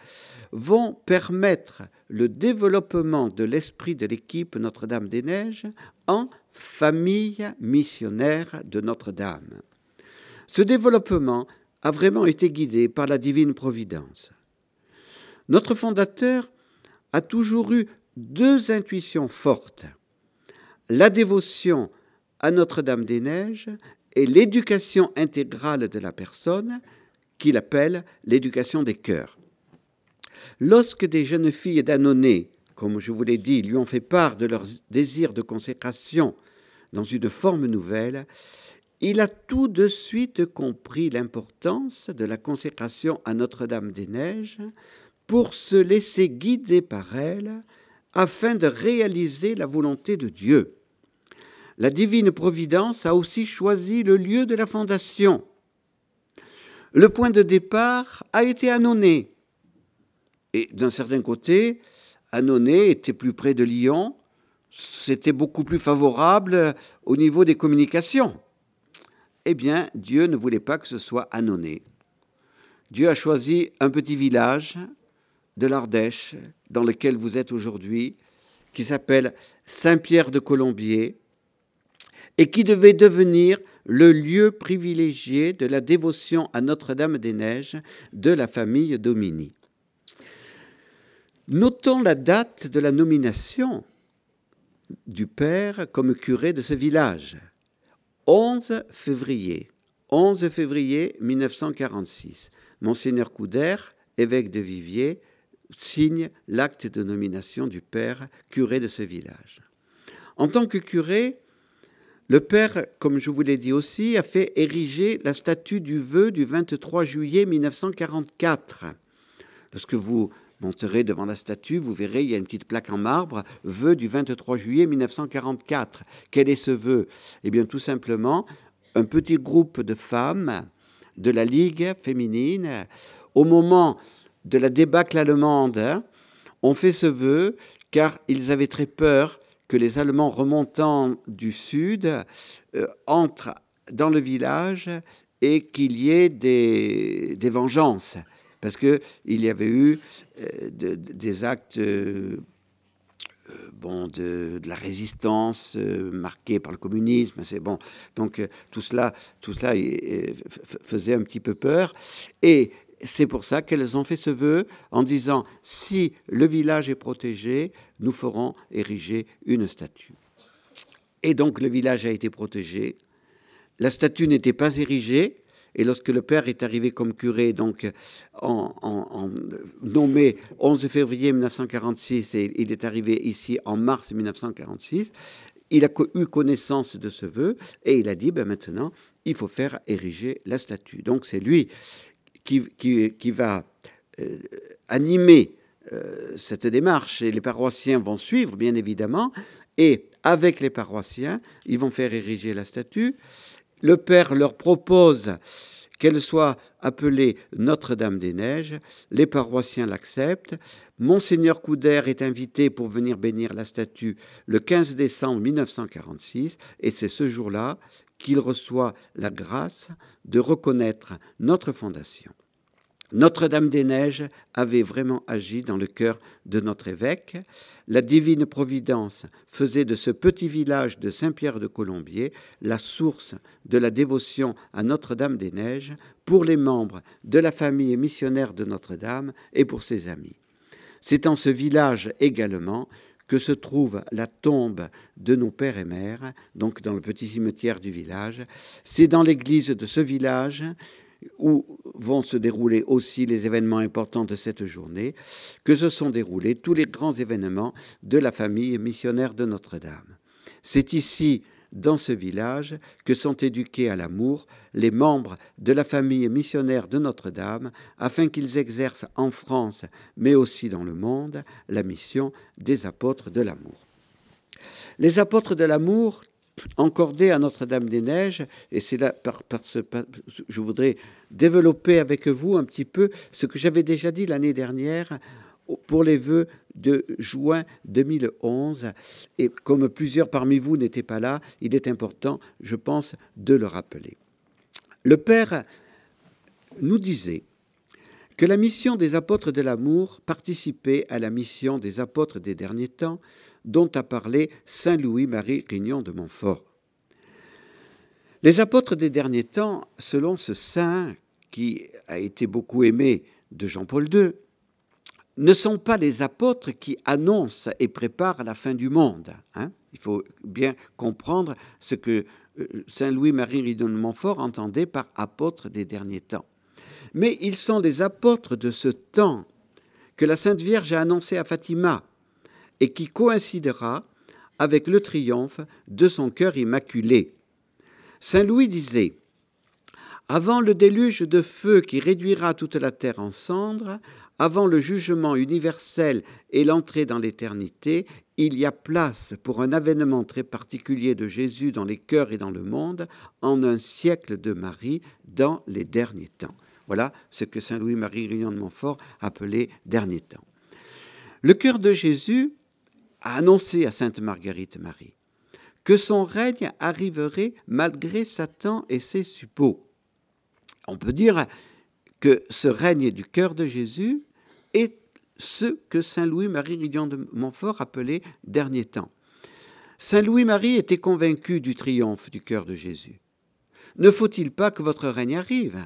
vont permettre le développement de l'esprit de l'équipe Notre-Dame-des-Neiges en famille missionnaire de Notre-Dame. Ce développement a vraiment été guidé par la divine providence. Notre fondateur a toujours eu deux intuitions fortes, la dévotion à Notre-Dame-des-Neiges et l'éducation intégrale de la personne, qu'il appelle l'éducation des cœurs. Lorsque des jeunes filles d'Annonay, comme je vous l'ai dit, lui ont fait part de leur désir de consécration dans une forme nouvelle, il a tout de suite compris l'importance de la consécration à Notre-Dame-des-Neiges pour se laisser guider par elle afin de réaliser la volonté de Dieu. La divine providence a aussi choisi le lieu de la fondation. Le point de départ a été Annonay. Et d'un certain côté, Annonay était plus près de Lyon, c'était beaucoup plus favorable au niveau des communications. Eh bien, Dieu ne voulait pas que ce soit Annonay. Dieu a choisi un petit village de l'Ardèche, dans lequel vous êtes aujourd'hui, qui s'appelle Saint-Pierre de Colombier, et qui devait devenir le lieu privilégié de la dévotion à Notre-Dame-des-Neiges de la famille Domini. Notons la date de la nomination du père comme curé de ce village. 11 février. 11 février 1946. Monseigneur Couder, évêque de Viviers, signe l'acte de nomination du père curé de ce village. En tant que curé, le père, comme je vous l'ai dit aussi, a fait ériger la statue du vœu du 23 juillet 1944. Lorsque vous monterez devant la statue, vous verrez, il y a une petite plaque en marbre, vœu du 23 juillet 1944. Quel est ce vœu? Eh bien, tout simplement, un petit groupe de femmes de la Ligue féminine, au moment de la débâcle allemande hein, ont fait ce vœu car ils avaient très peur que les Allemands remontant du sud euh, entrent dans le village et qu'il y ait des, des vengeances parce qu'il y avait eu des actes bon, de, la résistance marquée par le communisme. C'est bon. Donc tout cela, tout cela faisait un petit peu peur. Et c'est pour ça qu'elles ont fait ce vœu en disant si le village est protégé, nous ferons ériger une statue. Et donc le village a été protégé. La statue n'était pas érigée. Et lorsque le père est arrivé comme curé, donc nommé 11 février 1946, et il est arrivé ici en mars 1946, il a eu connaissance de ce vœu et il a dit ben maintenant il faut faire ériger la statue. Donc c'est lui qui, va euh, animer euh, cette démarche et les paroissiens vont suivre, bien évidemment. Et avec les paroissiens, ils vont faire ériger la statue. Le Père leur propose qu'elle soit appelée Notre-Dame des Neiges. Les paroissiens l'acceptent. Monseigneur Couder est invité pour venir bénir la statue le 15 décembre 1946, et c'est ce jour-là qu'il reçoit la grâce de reconnaître notre fondation. Notre-Dame des Neiges avait vraiment agi dans le cœur de notre évêque. La divine providence faisait de ce petit village de Saint-Pierre de Colombier la source de la dévotion à Notre-Dame des Neiges pour les membres de la famille missionnaire de Notre-Dame et pour ses amis. C'est en ce village également que se trouve la tombe de nos pères et mères, donc dans le petit cimetière du village. C'est dans l'église de ce village où vont se dérouler aussi les événements importants de cette journée, que se sont déroulés tous les grands événements de la famille missionnaire de Notre-Dame. C'est ici, dans ce village, que sont éduqués à l'amour les membres de la famille missionnaire de Notre-Dame, afin qu'ils exercent en France, mais aussi dans le monde, la mission des apôtres de l'amour. Les apôtres de l'amour encordés à Notre-Dame-des-Neiges, et c'est là, par, ce, je voudrais développer avec vous un petit peu ce que j'avais déjà dit l'année dernière pour les vœux de juin 2011. Et comme plusieurs parmi vous n'étaient pas là, il est important, je pense, de le rappeler. Le Père nous disait que la mission des apôtres de l'amour participait à la mission des apôtres des derniers temps, dont a parlé Saint Louis-Marie Rignon de Montfort. Les apôtres des derniers temps, selon ce saint qui a été beaucoup aimé de Jean-Paul II, ne sont pas les apôtres qui annoncent et préparent la fin du monde. Hein. Il faut bien comprendre ce que euh, Saint Louis-Marie Ridon de Montfort entendait par apôtres des derniers temps. Mais ils sont les apôtres de ce temps que la Sainte Vierge a annoncé à Fatima et qui coïncidera avec le triomphe de son cœur immaculé. Saint Louis disait Avant le déluge de feu qui réduira toute la terre en cendres, avant le jugement universel et l'entrée dans l'éternité, il y a place pour un avènement très particulier de Jésus dans les cœurs et dans le monde, en un siècle de Marie dans les derniers temps. Voilà ce que Saint Louis-Marie Réunion de Montfort appelait dernier temps. Le cœur de Jésus a annoncé à Sainte Marguerite Marie que son règne arriverait malgré Satan et ses suppôts. On peut dire que ce règne du cœur de Jésus est ce que Saint Louis-Marie Ridion de Montfort appelait dernier temps. Saint Louis-Marie était convaincu du triomphe du cœur de Jésus. Ne faut-il pas que votre règne arrive?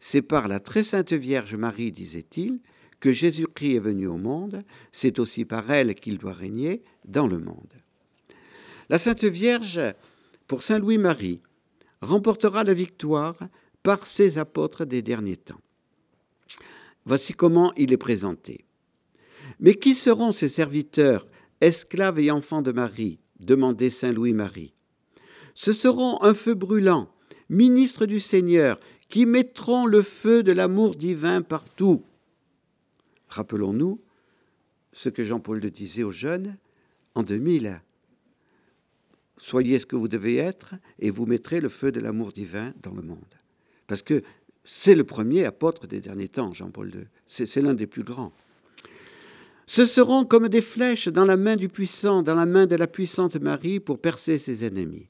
C'est par la très sainte Vierge Marie, disait-il, que Jésus-Christ est venu au monde, c'est aussi par elle qu'il doit régner dans le monde. La Sainte Vierge, pour Saint Louis-Marie, remportera la victoire par ses apôtres des derniers temps. Voici comment il est présenté. Mais qui seront ces serviteurs, esclaves et enfants de Marie? demandait Saint Louis-Marie. Ce seront un feu brûlant, ministres du Seigneur, qui mettront le feu de l'amour divin partout. Rappelons-nous ce que Jean-Paul II disait aux jeunes en 2000. Soyez ce que vous devez être et vous mettrez le feu de l'amour divin dans le monde. Parce que c'est le premier apôtre des derniers temps, Jean-Paul II. C'est l'un des plus grands. Ce seront comme des flèches dans la main du puissant, dans la main de la puissante Marie pour percer ses ennemis.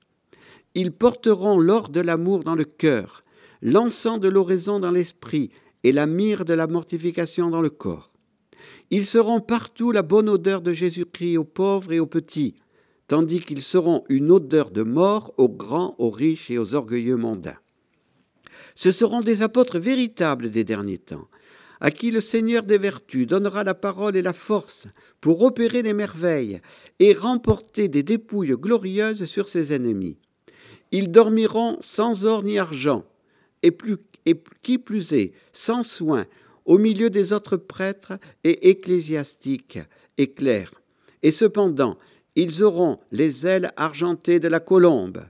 Ils porteront l'or de l'amour dans le cœur, l'encens de l'oraison dans l'esprit, et la myrrhe de la mortification dans le corps. Ils seront partout la bonne odeur de Jésus-Christ aux pauvres et aux petits, tandis qu'ils seront une odeur de mort aux grands, aux riches et aux orgueilleux mondains. Ce seront des apôtres véritables des derniers temps, à qui le Seigneur des vertus donnera la parole et la force pour opérer des merveilles et remporter des dépouilles glorieuses sur ses ennemis. Ils dormiront sans or ni argent, et, plus, et qui plus est, sans soin, au milieu des autres prêtres et ecclésiastiques et clercs. Et cependant, ils auront les ailes argentées de la colombe,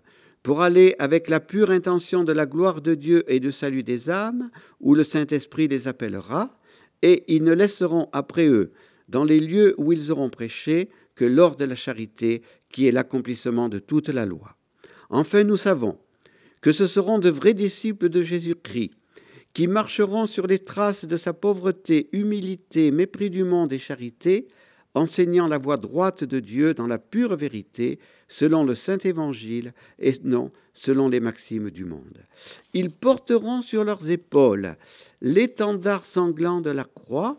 pour aller avec la pure intention de la gloire de Dieu et du salut des âmes, où le Saint-Esprit les appellera, et ils ne laisseront après eux, dans les lieux où ils auront prêché, que l'or de la charité, qui est l'accomplissement de toute la loi. Enfin, nous savons que ce seront de vrais disciples de Jésus-Christ, qui marcheront sur les traces de sa pauvreté, humilité, mépris du monde et charité, enseignant la voie droite de Dieu dans la pure vérité, selon le Saint Évangile et non selon les maximes du monde. Ils porteront sur leurs épaules l'étendard sanglant de la croix,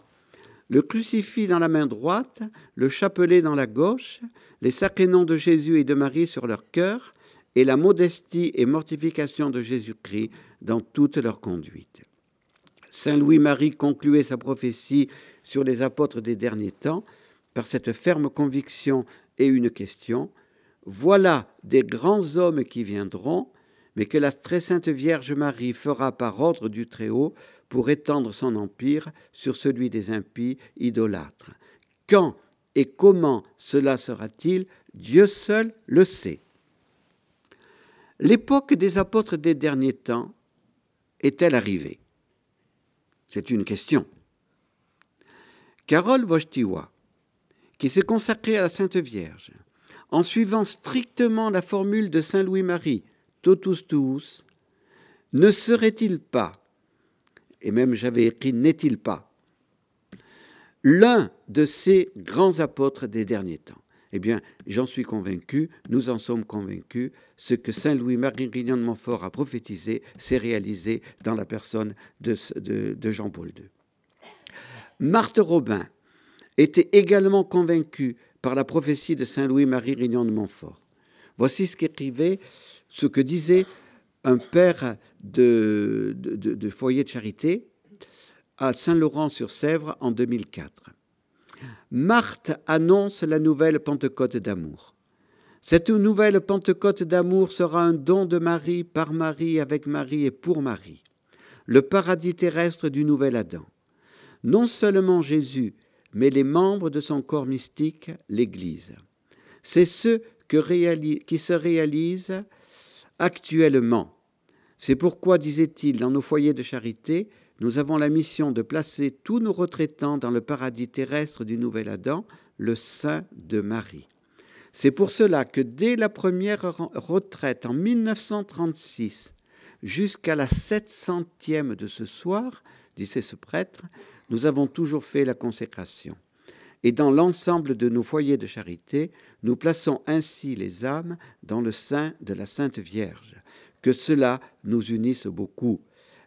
le crucifix dans la main droite, le chapelet dans la gauche, les sacrés noms de Jésus et de Marie sur leur cœur, et la modestie et mortification de Jésus-Christ dans toute leur conduite. Saint Louis-Marie concluait sa prophétie sur les apôtres des derniers temps par cette ferme conviction et une question. Voilà des grands hommes qui viendront, mais que la très sainte Vierge Marie fera par ordre du Très-Haut pour étendre son empire sur celui des impies idolâtres. Quand et comment cela sera-t-il? Dieu seul le sait. L'époque des apôtres des derniers temps est-elle arrivée? C'est une question. Carole Wojtyła, qui s'est consacré à la Sainte Vierge, en suivant strictement la formule de Saint Louis-Marie, totus tuus, ne serait-il pas, et même j'avais écrit n'est-il pas, l'un de ces grands apôtres des derniers temps? Eh bien, j'en suis convaincu, nous en sommes convaincus, ce que Saint Louis-Marie Grignon de Montfort a prophétisé s'est réalisé dans la personne de, Jean-Paul II. Marthe Robin était également convaincue par la prophétie de Saint Louis-Marie Grignon de Montfort. Voici ce qu'écrivait, ce que disait un père de, de foyer de charité à Saint-Laurent-sur-Sèvre en 2004. Marthe annonce la nouvelle Pentecôte d'amour. Cette nouvelle Pentecôte d'amour sera un don de Marie, par Marie, avec Marie et pour Marie, le paradis terrestre du nouvel Adam. Non seulement Jésus, mais les membres de son corps mystique, l'Église. C'est ce qui se réalise actuellement. C'est pourquoi, disait-il, dans nos foyers de charité, nous avons la mission de placer tous nos retraitants dans le paradis terrestre du Nouvel Adam, le sein de Marie. C'est pour cela que dès la première retraite en 1936 jusqu'à la 700e de ce soir, disait ce prêtre, nous avons toujours fait la consécration. Et dans l'ensemble de nos foyers de charité, nous plaçons ainsi les âmes dans le sein de la Sainte Vierge. Que cela nous unisse beaucoup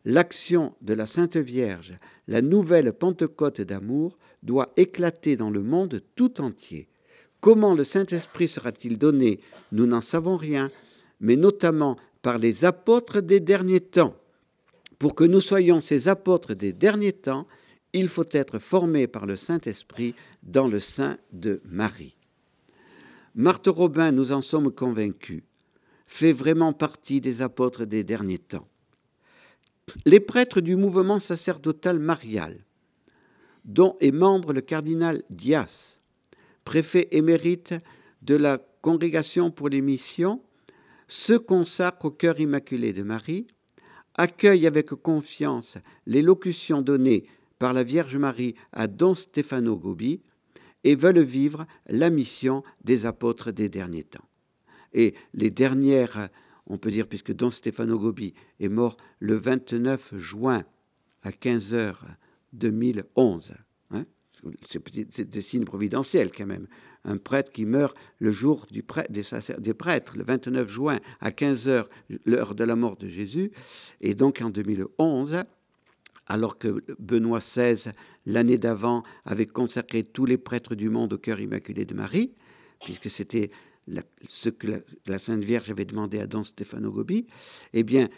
l'action de la Sainte Vierge, la nouvelle Pentecôte d'amour, doit éclater dans le monde tout entier. Comment le Saint-Esprit sera-t-il donné Nous n'en savons rien, mais notamment par les apôtres des derniers temps. Pour que nous soyons ces apôtres des derniers temps, il faut être formé par le Saint-Esprit dans le sein de Marie. Marthe Robin, nous en sommes convaincus, fait vraiment partie des apôtres des derniers temps les prêtres du mouvement sacerdotal marial, dont est membre le cardinal Dias, préfet émérite de la Congrégation pour les missions, se consacrent au cœur immaculé de Marie, accueillent avec confiance les locutions données par la Vierge Marie à Don Stefano Gobi et veulent vivre la mission des apôtres des derniers temps. Et les dernières on peut dire, puisque Don Stefano Gobi est mort le 29 juin à 15 h 2011. c'est des signes providentiels quand même. Un prêtre qui meurt le jour des, des, prêtres, le 29 juin à 15 h l'heure de la mort de Jésus. Et donc en 2011, alors que Benoît XVI, l'année d'avant, avait consacré tous les prêtres du monde au cœur immaculé de Marie, puisque c'était ce que la, Sainte Vierge avait demandé à Don Stefano Gobi, eh bien,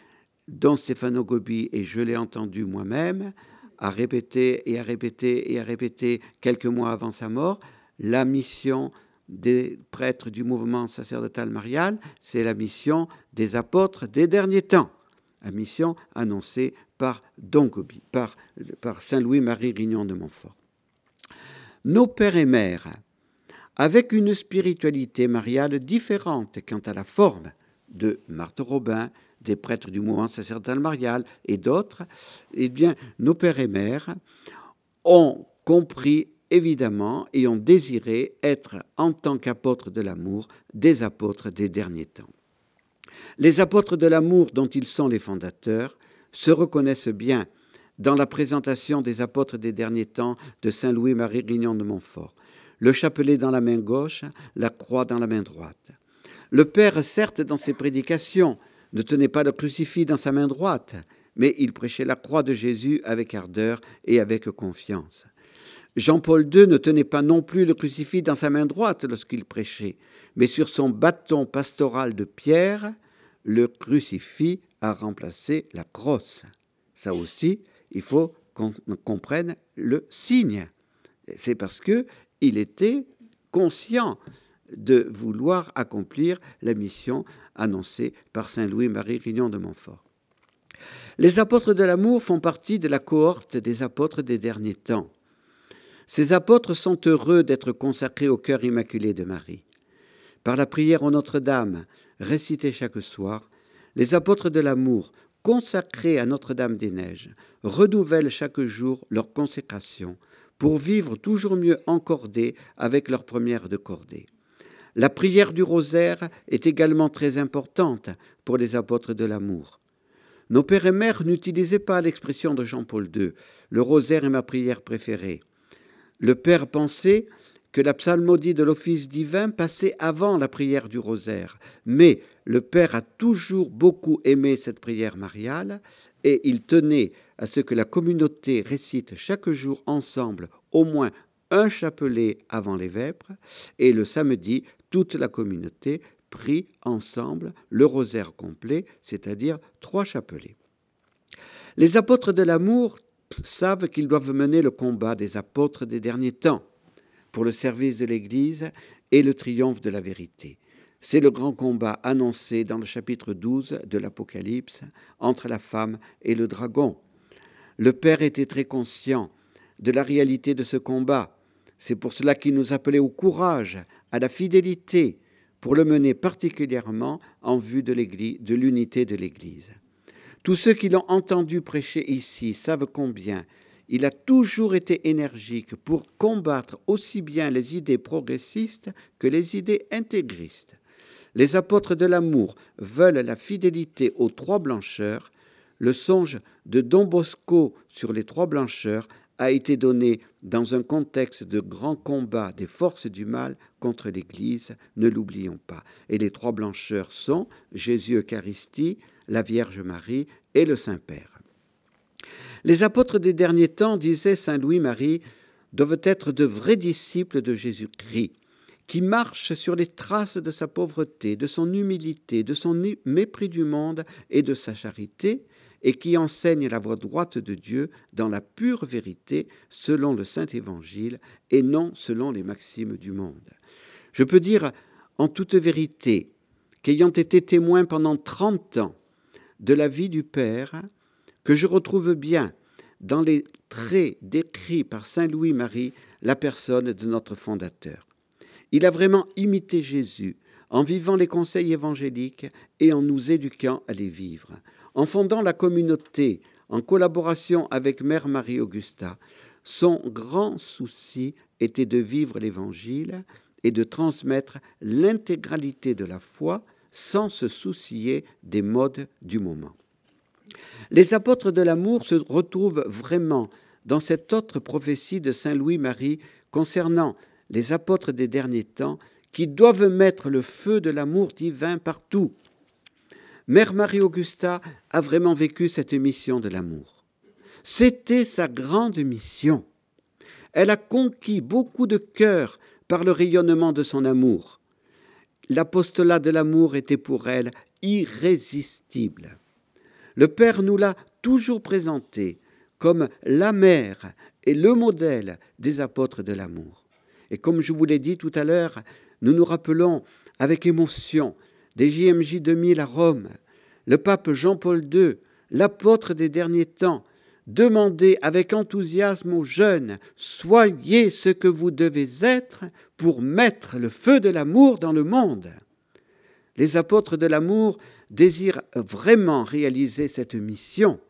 Don Stefano Gobi, et je l'ai entendu moi-même, a répété et a répété et a répété quelques mois avant sa mort, la mission des prêtres du mouvement sacerdotal marial, c'est la mission des apôtres des derniers temps, la mission annoncée par Don Gobi, par, par Saint Louis-Marie Rignon de Montfort. Nos pères et mères, avec une spiritualité mariale différente quant à la forme de Marthe Robin, des prêtres du mouvement sacerdotal marial et d'autres, eh bien, nos pères et mères ont compris évidemment et ont désiré être, en tant qu'apôtres de l'amour, des apôtres des derniers temps. Les apôtres de l'amour dont ils sont les fondateurs se reconnaissent bien dans la présentation des apôtres des derniers temps de Saint Louis-Marie Grignon de Montfort. Le chapelet dans la main gauche, la croix dans la main droite. Le Père, certes, dans ses prédications, ne tenait pas le crucifix dans sa main droite, mais il prêchait la croix de Jésus avec ardeur et avec confiance. Jean-Paul II ne tenait pas non plus le crucifix dans sa main droite lorsqu'il prêchait, mais sur son bâton pastoral de pierre, le crucifix a remplacé la crosse. Ça aussi, il faut qu'on comprenne le signe. C'est parce que il était conscient de vouloir accomplir la mission annoncée par Saint Louis-Marie Rignon de Montfort. Les apôtres de l'amour font partie de la cohorte des apôtres des derniers temps. Ces apôtres sont heureux d'être consacrés au cœur immaculé de Marie. Par la prière au Notre-Dame, récitée chaque soir, les apôtres de l'amour, consacrés à Notre-Dame des Neiges, renouvellent chaque jour leur consécration pour vivre toujours mieux encordés avec leur première de cordée. La prière du rosaire est également très importante pour les apôtres de l'amour. Nos pères et mères n'utilisaient pas l'expression de Jean-Paul II, le rosaire est ma prière préférée. Le Père pensait que la psalmodie de l'office divin passait avant la prière du rosaire, mais le Père a toujours beaucoup aimé cette prière mariale et il tenait à ce que la communauté récite chaque jour ensemble au moins un chapelet avant les vêpres et le samedi, toute la communauté prie ensemble le rosaire complet, c'est-à-dire trois chapelets. Les apôtres de l'amour savent qu'ils doivent mener le combat des apôtres des derniers temps pour le service de l'Église et le triomphe de la vérité. C'est le grand combat annoncé dans le chapitre 12 de l'Apocalypse entre la femme et le dragon. Le Père était très conscient de la réalité de ce combat. C'est pour cela qu'il nous appelait au courage, à la fidélité, pour le mener particulièrement en vue de l'unité de l'Église. Tous ceux qui l'ont entendu prêcher ici savent combien il a toujours été énergique pour combattre aussi bien les idées progressistes que les idées intégristes. Les apôtres de l'amour veulent la fidélité aux trois blancheurs. Le songe de Don Bosco sur les trois blancheurs a été donné dans un contexte de grand combat des forces du mal contre l'Église, ne l'oublions pas. Et les trois blancheurs sont Jésus Eucharistie, la Vierge Marie et le Saint-Père. Les apôtres des derniers temps, disait Saint Louis-Marie, doivent être de vrais disciples de Jésus-Christ, qui marchent sur les traces de sa pauvreté, de son humilité, de son mépris du monde et de sa charité, et qui enseignent la voie droite de Dieu dans la pure vérité selon le Saint Évangile et non selon les maximes du monde. Je peux dire en toute vérité qu'ayant été témoin pendant trente ans de la vie du Père que je retrouve bien dans les traits décrits par Saint Louis-Marie la personne de notre fondateur. Il a vraiment imité Jésus en vivant les conseils évangéliques et en nous éduquant à les vivre. En fondant la communauté en collaboration avec Mère Marie-Augusta, son grand souci était de vivre l'Évangile et de transmettre l'intégralité de la foi sans se soucier des modes du moment. Les apôtres de l'amour se retrouvent vraiment dans cette autre prophétie de Saint Louis-Marie concernant les apôtres des derniers temps qui doivent mettre le feu de l'amour divin partout. Mère Marie-Augusta a vraiment vécu cette mission de l'amour. C'était sa grande mission. Elle a conquis beaucoup de cœurs par le rayonnement de son amour. L'apostolat de l'amour était pour elle irrésistible. Le Père nous l'a toujours présenté comme la mère et le modèle des apôtres de l'amour. Et comme je vous l'ai dit tout à l'heure, nous nous rappelons avec émotion des JMJ 2000 à Rome, le pape Jean-Paul II, l'apôtre des derniers temps, demandait avec enthousiasme aux jeunes Soyez ce que vous devez être pour mettre le feu de l'amour dans le monde. Les apôtres de l'amour désirent vraiment réaliser cette mission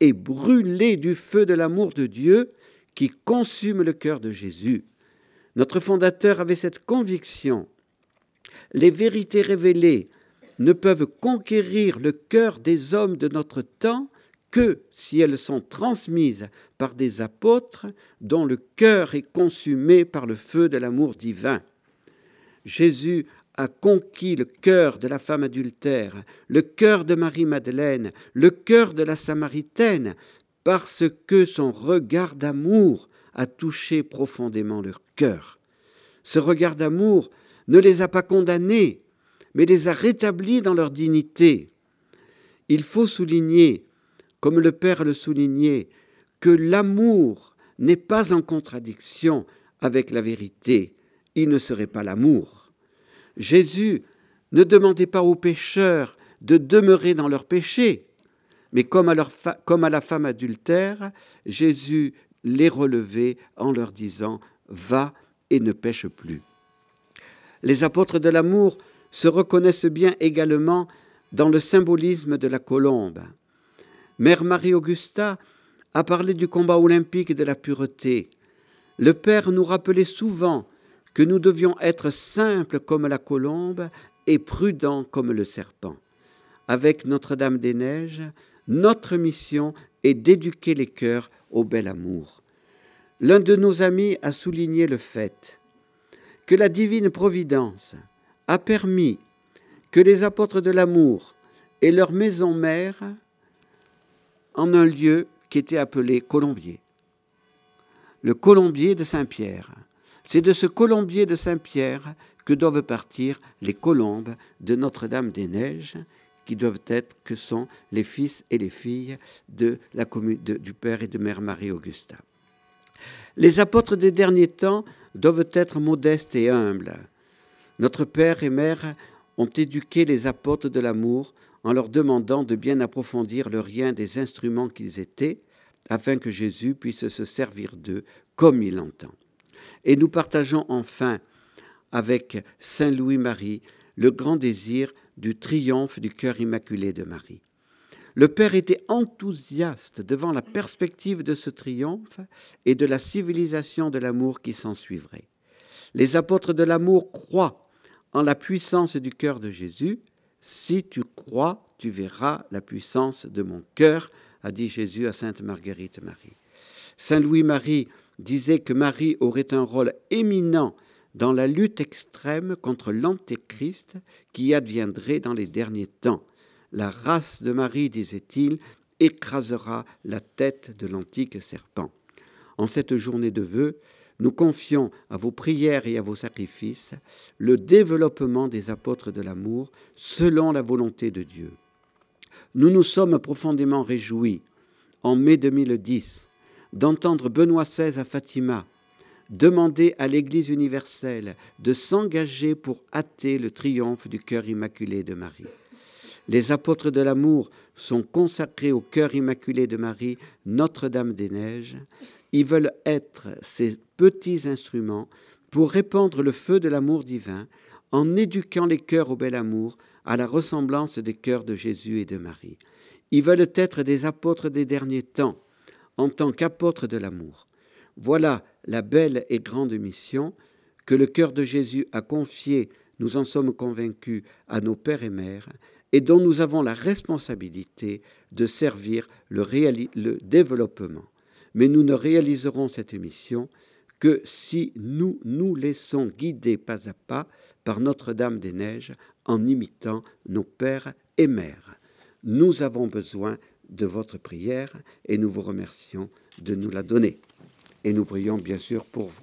et brûler du feu de l'amour de Dieu qui consume le cœur de Jésus. Notre fondateur avait cette conviction. Les vérités révélées ne peuvent conquérir le cœur des hommes de notre temps que si elles sont transmises par des apôtres dont le cœur est consumé par le feu de l'amour divin. Jésus a conquis le cœur de la femme adultère, le cœur de Marie-Madeleine, le cœur de la Samaritaine, parce que son regard d'amour a touché profondément leur cœur. Ce regard d'amour ne les a pas condamnés, mais les a rétablis dans leur dignité. Il faut souligner comme le Père le soulignait, que l'amour n'est pas en contradiction avec la vérité. Il ne serait pas l'amour. Jésus ne demandait pas aux pécheurs de demeurer dans leur péché, mais comme à, la femme adultère, Jésus les relevait en leur disant Va et ne pêche plus. Les apôtres de l'amour se reconnaissent bien également dans le symbolisme de la colombe. Mère Marie-Augusta a parlé du combat olympique de la pureté. Le Père nous rappelait souvent que nous devions être simples comme la colombe et prudents comme le serpent. Avec Notre-Dame des Neiges, notre mission est d'éduquer les cœurs au bel amour. L'un de nos amis a souligné le fait que la divine providence a permis que les apôtres de l'amour et leur maison mère en un lieu qui était appelé Colombier. Le Colombier de Saint-Pierre. C'est de ce Colombier de Saint-Pierre que doivent partir les colombes de Notre-Dame-des-Neiges, qui doivent être, que sont les fils et les filles de la commune, du Père et de Mère Marie-Augusta. Les apôtres des derniers temps doivent être modestes et humbles. Notre Père et Mère ont éduqué les apôtres de l'amour en leur demandant de bien approfondir le rien des instruments qu'ils étaient, afin que Jésus puisse se servir d'eux comme il l'entend. Et nous partageons enfin avec Saint Louis-Marie le grand désir du triomphe du cœur immaculé de Marie. Le Père était enthousiaste devant la perspective de ce triomphe et de la civilisation de l'amour qui s'ensuivrait. Les apôtres de l'amour croient en la puissance du cœur de Jésus, si tu crois, tu verras la puissance de mon cœur, a dit Jésus à Sainte Marguerite Marie. Saint Louis-Marie disait que Marie aurait un rôle éminent dans la lutte extrême contre l'antéchrist qui adviendrait dans les derniers temps. La race de Marie, disait-il, écrasera la tête de l'antique serpent. En cette journée de vœux, nous confions à vos prières et à vos sacrifices le développement des apôtres de l'amour selon la volonté de Dieu. Nous nous sommes profondément réjouis, en mai 2010, d'entendre Benoît XVI à Fatima demander à l'Église universelle de s'engager pour hâter le triomphe du cœur immaculé de Marie. Les apôtres de l'amour sont consacrés au cœur immaculé de Marie, Notre-Dame des Neiges. Ils veulent être ces petits instruments pour répandre le feu de l'amour divin en éduquant les cœurs au bel amour, à la ressemblance des cœurs de Jésus et de Marie. Ils veulent être des apôtres des derniers temps, en tant qu'apôtres de l'amour. Voilà la belle et grande mission que le cœur de Jésus a confiée, nous en sommes convaincus, à nos pères et mères, et dont nous avons la responsabilité de servir le, développement. Mais nous ne réaliserons cette mission que si nous nous laissons guider pas à pas par Notre-Dame des Neiges en imitant nos pères et mères. Nous avons besoin de votre prière et nous vous remercions de nous la donner. Et nous prions bien sûr pour vous.